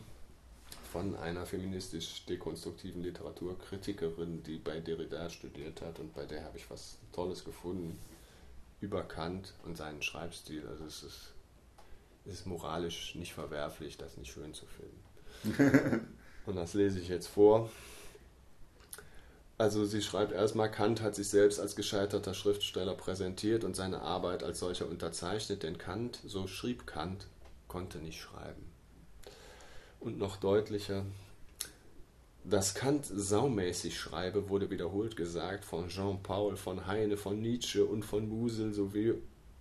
von einer feministisch-dekonstruktiven Literaturkritikerin, die bei Derrida studiert hat und bei der habe ich was Tolles gefunden über Kant und seinen Schreibstil. Also es ist, ist moralisch nicht verwerflich, das nicht schön zu finden. und das lese ich jetzt vor. Also sie schreibt erstmal, Kant hat sich selbst als gescheiterter Schriftsteller präsentiert und seine Arbeit als solcher unterzeichnet, denn Kant, so schrieb Kant, konnte nicht schreiben. Und noch deutlicher, dass Kant saumäßig schreibe, wurde wiederholt gesagt von Jean-Paul, von Heine, von Nietzsche und von Musel sowie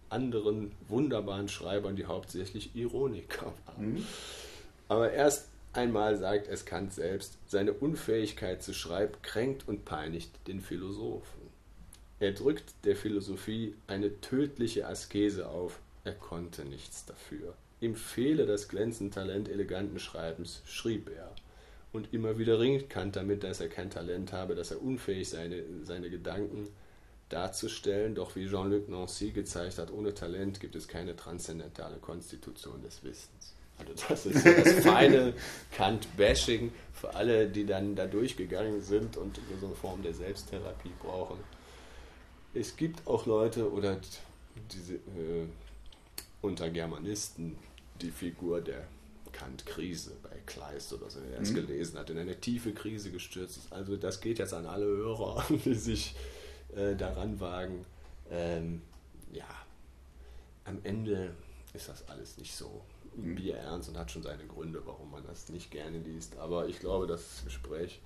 anderen wunderbaren Schreibern, die hauptsächlich Ironiker waren. Mhm. Aber erst Einmal sagt es Kant selbst, seine Unfähigkeit zu schreiben kränkt und peinigt den Philosophen. Er drückt der Philosophie eine tödliche Askese auf, er konnte nichts dafür. Ihm fehle das glänzende Talent eleganten Schreibens, schrieb er. Und immer wieder ringt Kant damit, dass er kein Talent habe, dass er unfähig sei, seine Gedanken darzustellen. Doch wie Jean-Luc Nancy gezeigt hat, ohne Talent gibt es keine transzendentale Konstitution des Wissens. Also das ist das feine Kant-Bashing für alle, die dann da durchgegangen sind und so eine Form der Selbsttherapie brauchen. Es gibt auch Leute oder diese äh, unter Germanisten die Figur der Kant-Krise bei Kleist oder so, der es mhm. gelesen hat, in eine tiefe Krise gestürzt ist. Also das geht jetzt an alle Hörer, die sich äh, daran wagen. Ähm, ja, am Ende ist das alles nicht so mhm. Bier ernst und hat schon seine Gründe, warum man das nicht gerne liest. Aber ich glaube, das Gespräch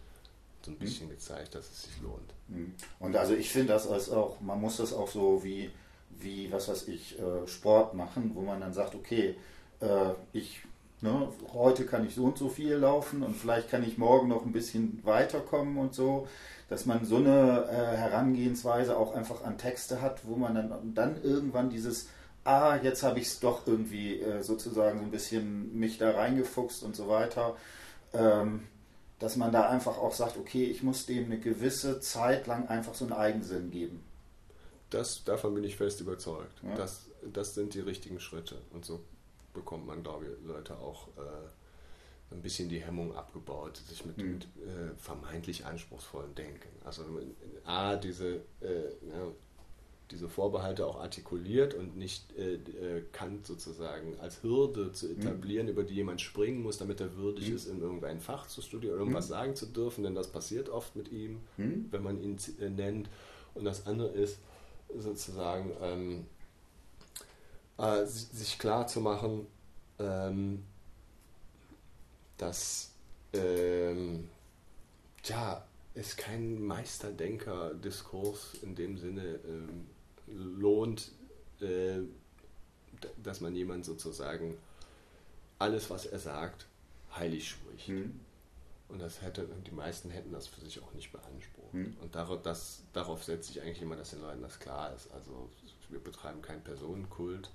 so ein mhm. bisschen mhm. gezeigt, dass es sich lohnt. Mhm. Und also ich finde das als auch, man muss das auch so wie, wie was weiß ich, äh, Sport machen, wo man dann sagt, okay, äh, ich Ne, heute kann ich so und so viel laufen und vielleicht kann ich morgen noch ein bisschen weiterkommen und so, dass man so eine äh, Herangehensweise auch einfach an Texte hat, wo man dann, dann irgendwann dieses ah, jetzt habe ich es doch irgendwie äh, sozusagen so ein bisschen mich da reingefuchst und so weiter. Ähm, dass man da einfach auch sagt, okay, ich muss dem eine gewisse Zeit lang einfach so einen Eigensinn geben. Das, davon bin ich fest überzeugt. Ja. Das, das sind die richtigen Schritte. Und so bekommt man, glaube ich, Leute auch äh, ein bisschen die Hemmung abgebaut, sich mit, mhm. mit äh, vermeintlich anspruchsvollem Denken. Also A, diese äh, ja, diese Vorbehalte auch artikuliert und nicht äh, äh, Kant sozusagen als Hürde zu mhm. etablieren, mhm. über die jemand springen muss, damit er würdig mhm. ist, in irgendein Fach zu studieren oder irgendwas mhm. sagen zu dürfen, denn das passiert oft mit ihm, mhm. wenn man ihn nennt. Und das andere ist sozusagen ähm, äh, sich klar zu machen, ähm, dass ähm, ja, es kein Meisterdenker-Diskurs in dem Sinne ähm, lohnt, äh, dass man jemand sozusagen alles, was er sagt, heilig spricht. Mhm. Und das hätte, die meisten hätten das für sich auch nicht beansprucht. Mhm. Und darauf, das, darauf setze ich eigentlich immer, dass den Leuten das klar ist. Also wir betreiben keinen Personenkult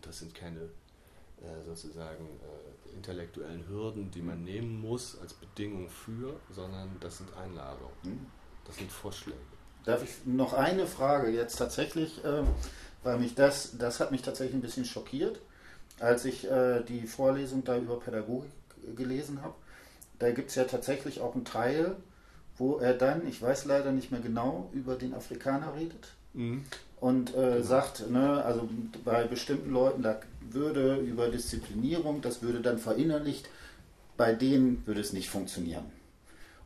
und das sind keine äh, sozusagen äh, intellektuellen Hürden, die man nehmen muss als Bedingung für, sondern das sind Einladungen. Mhm. Das sind Vorschläge. Darf ich noch eine Frage jetzt tatsächlich, äh, weil mich das, das hat mich tatsächlich ein bisschen schockiert, als ich äh, die Vorlesung da über Pädagogik gelesen habe. Da gibt es ja tatsächlich auch einen Teil, wo er dann, ich weiß leider nicht mehr genau, über den Afrikaner redet. Mhm. Und äh, genau. sagt, ne, also bei bestimmten Leuten, da würde über Disziplinierung, das würde dann verinnerlicht, bei denen würde es nicht funktionieren.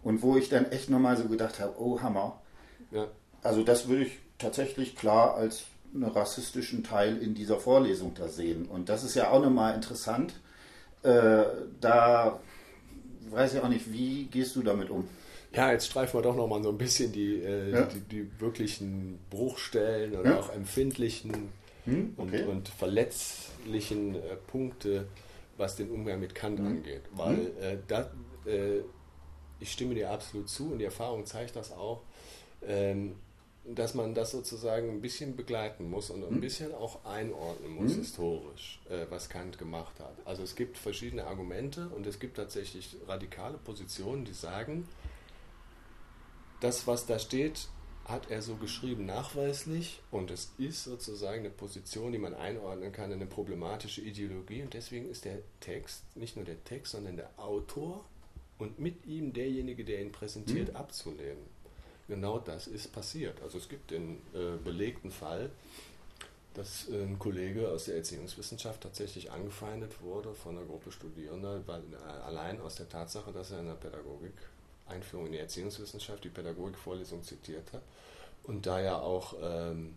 Und wo ich dann echt nochmal so gedacht habe, oh Hammer, ja. Also das würde ich tatsächlich klar als einen rassistischen Teil in dieser Vorlesung da sehen. Und das ist ja auch nochmal interessant. Äh, da weiß ich auch nicht, wie gehst du damit um? Ja, jetzt streifen wir doch nochmal so ein bisschen die, äh, ja. die, die, wirklichen Bruchstellen oder ja. auch empfindlichen hm? okay. und, und, verletzlichen äh, Punkte, was den Umgang mit Kant hm. angeht. Weil hm. Äh, da, äh, ich stimme dir absolut zu und die Erfahrung zeigt das auch ähm, dass man das sozusagen ein bisschen begleiten muss und ein bisschen auch einordnen muss mhm. historisch, äh, was Kant gemacht hat. Also es gibt verschiedene Argumente und es gibt tatsächlich radikale Positionen, die sagen, das, was da steht, hat er so geschrieben nachweislich und es ist sozusagen eine Position, die man einordnen kann in eine problematische Ideologie und deswegen ist der Text, nicht nur der Text, sondern der Autor und mit ihm derjenige, der ihn präsentiert, mhm. abzulehnen genau das ist passiert. Also es gibt den äh, belegten Fall, dass ein Kollege aus der Erziehungswissenschaft tatsächlich angefeindet wurde von einer Gruppe Studierender, weil, äh, allein aus der Tatsache, dass er in der Pädagogik Einführung in die Erziehungswissenschaft die Pädagogikvorlesung zitiert hat. Und da ja auch, ähm,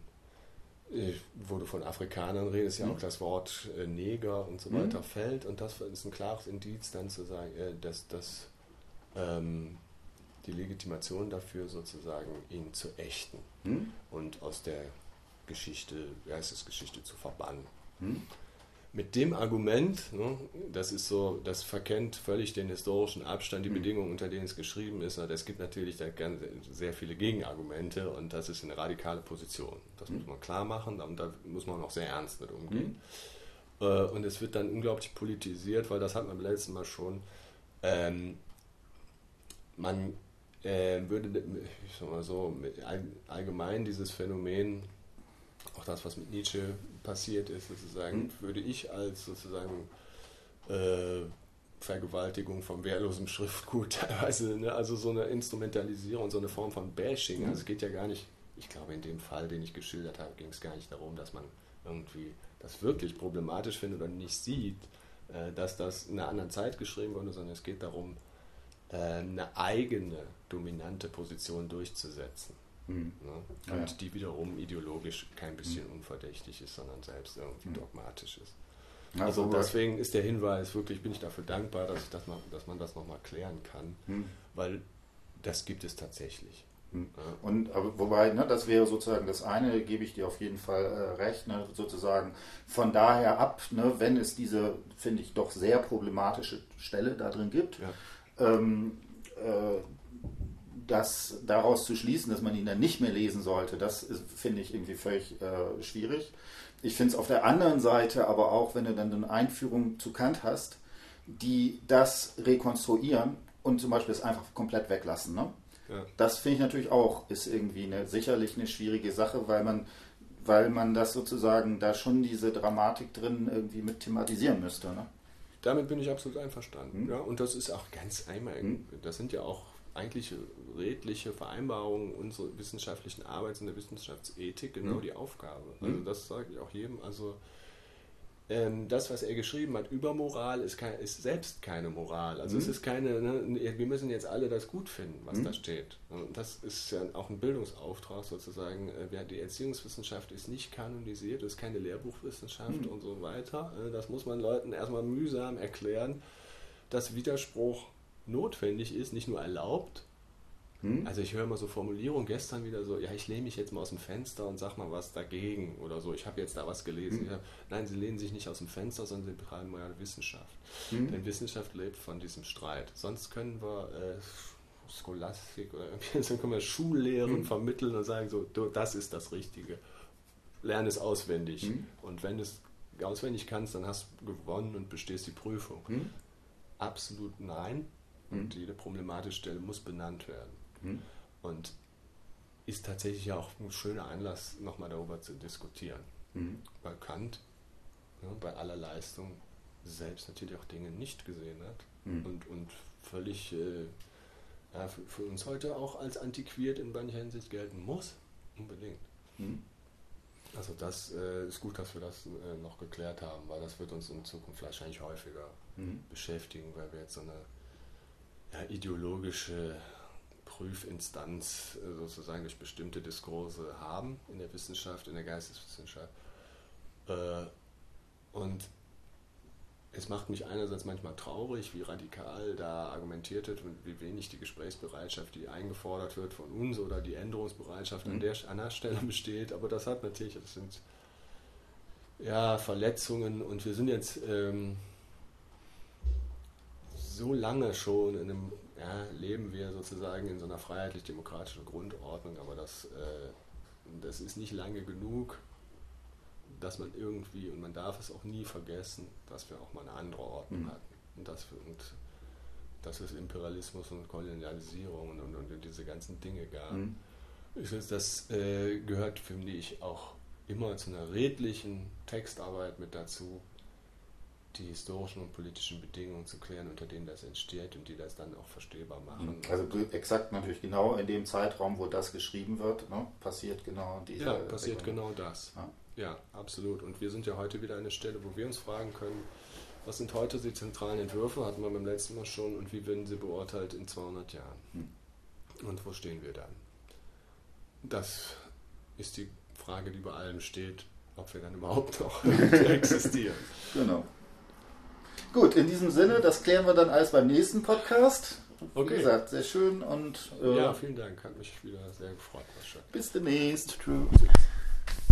wurde von Afrikanern redet, ist ja mhm. auch das Wort äh, Neger und so weiter mhm. fällt. Und das ist ein klares Indiz dann zu sagen, äh, dass, dass ähm, die Legitimation dafür, sozusagen ihn zu ächten hm? und aus der Geschichte, Geistesgeschichte zu verbannen. Mit dem Argument, ne, das ist so, das verkennt völlig den historischen Abstand, die hm. Bedingungen, unter denen es geschrieben ist. Es gibt natürlich da sehr viele Gegenargumente und das ist eine radikale Position. Das muss hm. man klar machen und da muss man auch sehr ernst mit umgehen. Hm. Äh, und es wird dann unglaublich politisiert, weil das hat man beim letzten Mal schon. Ähm, man äh, würde, ich sag mal so, allgemein dieses Phänomen, auch das, was mit Nietzsche passiert ist, sozusagen, mhm. würde ich als sozusagen äh, Vergewaltigung vom wehrlosen Schriftgut teilweise, ne, also so eine Instrumentalisierung, so eine Form von Bashing. Mhm. Also es geht ja gar nicht, ich glaube, in dem Fall, den ich geschildert habe, ging es gar nicht darum, dass man irgendwie das wirklich problematisch findet oder nicht sieht, äh, dass das in einer anderen Zeit geschrieben wurde, sondern es geht darum, äh, eine eigene dominante Position durchzusetzen. Mhm. Ne? Und ja. die wiederum ideologisch kein bisschen mhm. unverdächtig ist, sondern selbst irgendwie mhm. dogmatisch ist. Ja, also deswegen ist der Hinweis wirklich, bin ich dafür dankbar, dass, ich das mal, dass man das nochmal klären kann, mhm. weil das gibt es tatsächlich. Mhm. Und aber, wobei, ne, das wäre sozusagen das eine, gebe ich dir auf jeden Fall äh, recht, ne, sozusagen von daher ab, ne, wenn es diese, finde ich, doch sehr problematische Stelle da drin gibt, ja ähm, äh, das daraus zu schließen, dass man ihn dann nicht mehr lesen sollte, das finde ich irgendwie völlig äh, schwierig. Ich finde es auf der anderen Seite aber auch, wenn du dann eine Einführung zu Kant hast, die das rekonstruieren und zum Beispiel es einfach komplett weglassen. Ne? Ja. Das finde ich natürlich auch, ist irgendwie eine, sicherlich eine schwierige Sache, weil man, weil man das sozusagen da schon diese Dramatik drin irgendwie mit thematisieren müsste. Ne? Damit bin ich absolut einverstanden. Mhm. Ja, und das ist auch ganz einmal, mhm. das sind ja auch eigentlich redliche Vereinbarungen unserer wissenschaftlichen Arbeit in der Wissenschaftsethik genau mhm. die Aufgabe. Also hm? das sage ich auch jedem. Also ähm, das, was er geschrieben hat über Moral, ist, kein, ist selbst keine Moral. Also mhm. es ist keine, ne, wir müssen jetzt alle das gut finden, was mhm. da steht. Und das ist ja auch ein Bildungsauftrag sozusagen. Äh, die Erziehungswissenschaft ist nicht kanonisiert, ist keine Lehrbuchwissenschaft mhm. und so weiter. Äh, das muss man Leuten erstmal mühsam erklären, dass Widerspruch notwendig ist, nicht nur erlaubt, hm? Also ich höre mal so Formulierungen gestern wieder so, ja, ich lehne mich jetzt mal aus dem Fenster und sag mal was dagegen oder so. Ich habe jetzt da was gelesen. Hm? Hab, nein, sie lehnen sich nicht aus dem Fenster, sondern sie betreiben mal Wissenschaft. Hm? Denn Wissenschaft lebt von diesem Streit. Sonst können wir äh, Scholastik oder irgendwie, können wir Schullehren hm? vermitteln und sagen so, du, das ist das Richtige. Lerne es auswendig. Hm? Und wenn du es auswendig kannst, dann hast du gewonnen und bestehst die Prüfung. Hm? Absolut nein. Und jede problematische Stelle muss benannt werden. Mhm. Und ist tatsächlich auch ein schöner Anlass, nochmal darüber zu diskutieren. Mhm. Weil Kant ja, bei aller Leistung selbst natürlich auch Dinge nicht gesehen hat mhm. und, und völlig äh, ja, für, für, uns heute auch als antiquiert in mancher Hinsicht gelten muss. Unbedingt. Mhm. Also das äh, ist gut, dass wir das äh, noch geklärt haben, weil das wird uns in Zukunft wahrscheinlich häufiger mhm. beschäftigen, weil wir jetzt so eine ja, ideologische Prüfinstanz äh, sozusagen durch bestimmte Diskurse haben in der Wissenschaft, in der Geisteswissenschaft. Äh, und es macht mich einerseits manchmal traurig, wie radikal da argumentiert wird und wie wenig die Gesprächsbereitschaft, die eingefordert wird von uns oder die Änderungsbereitschaft mhm. an, der, an der Stelle besteht. Aber das hat natürlich, das sind ja Verletzungen und wir sind jetzt ähm, so lange schon in einem ja, leben wir sozusagen in so einer freiheitlich-demokratischen Grundordnung, aber das äh, das ist nicht lange genug, dass man irgendwie, und man darf es auch nie vergessen, dass wir auch mal eine andere Ordnung mhm. hatten. Und dass, wir, und dass es Imperialismus und Kolonialisierung und, und, und diese ganzen Dinge gab. Mhm. Das äh, gehört, finde ich, auch immer zu einer redlichen Textarbeit mit dazu, die historischen und politischen Bedingungen zu klären, unter denen das entsteht und die das dann auch verstehbar machen. Also exakt natürlich genau in dem Zeitraum, wo das geschrieben wird, ne, passiert genau dieser. Ja, passiert genau das. Ja. ja, absolut. Und wir sind ja heute wieder an der Stelle, wo wir uns fragen können, was sind heute die zentralen Entwürfe, hatten wir beim letzten Mal schon, und wie werden sie beurteilt in 200 Jahren? Hm. Und wo stehen wir dann? Das ist die Frage, die bei allem steht, ob wir dann überhaupt noch existieren. Genau. Gut, in diesem Sinne, das klären wir dann alles beim nächsten Podcast. Okay. Wie gesagt, sehr schön und. Äh, ja, vielen Dank. Hat mich wieder sehr gefreut. Bis demnächst. Tschüss.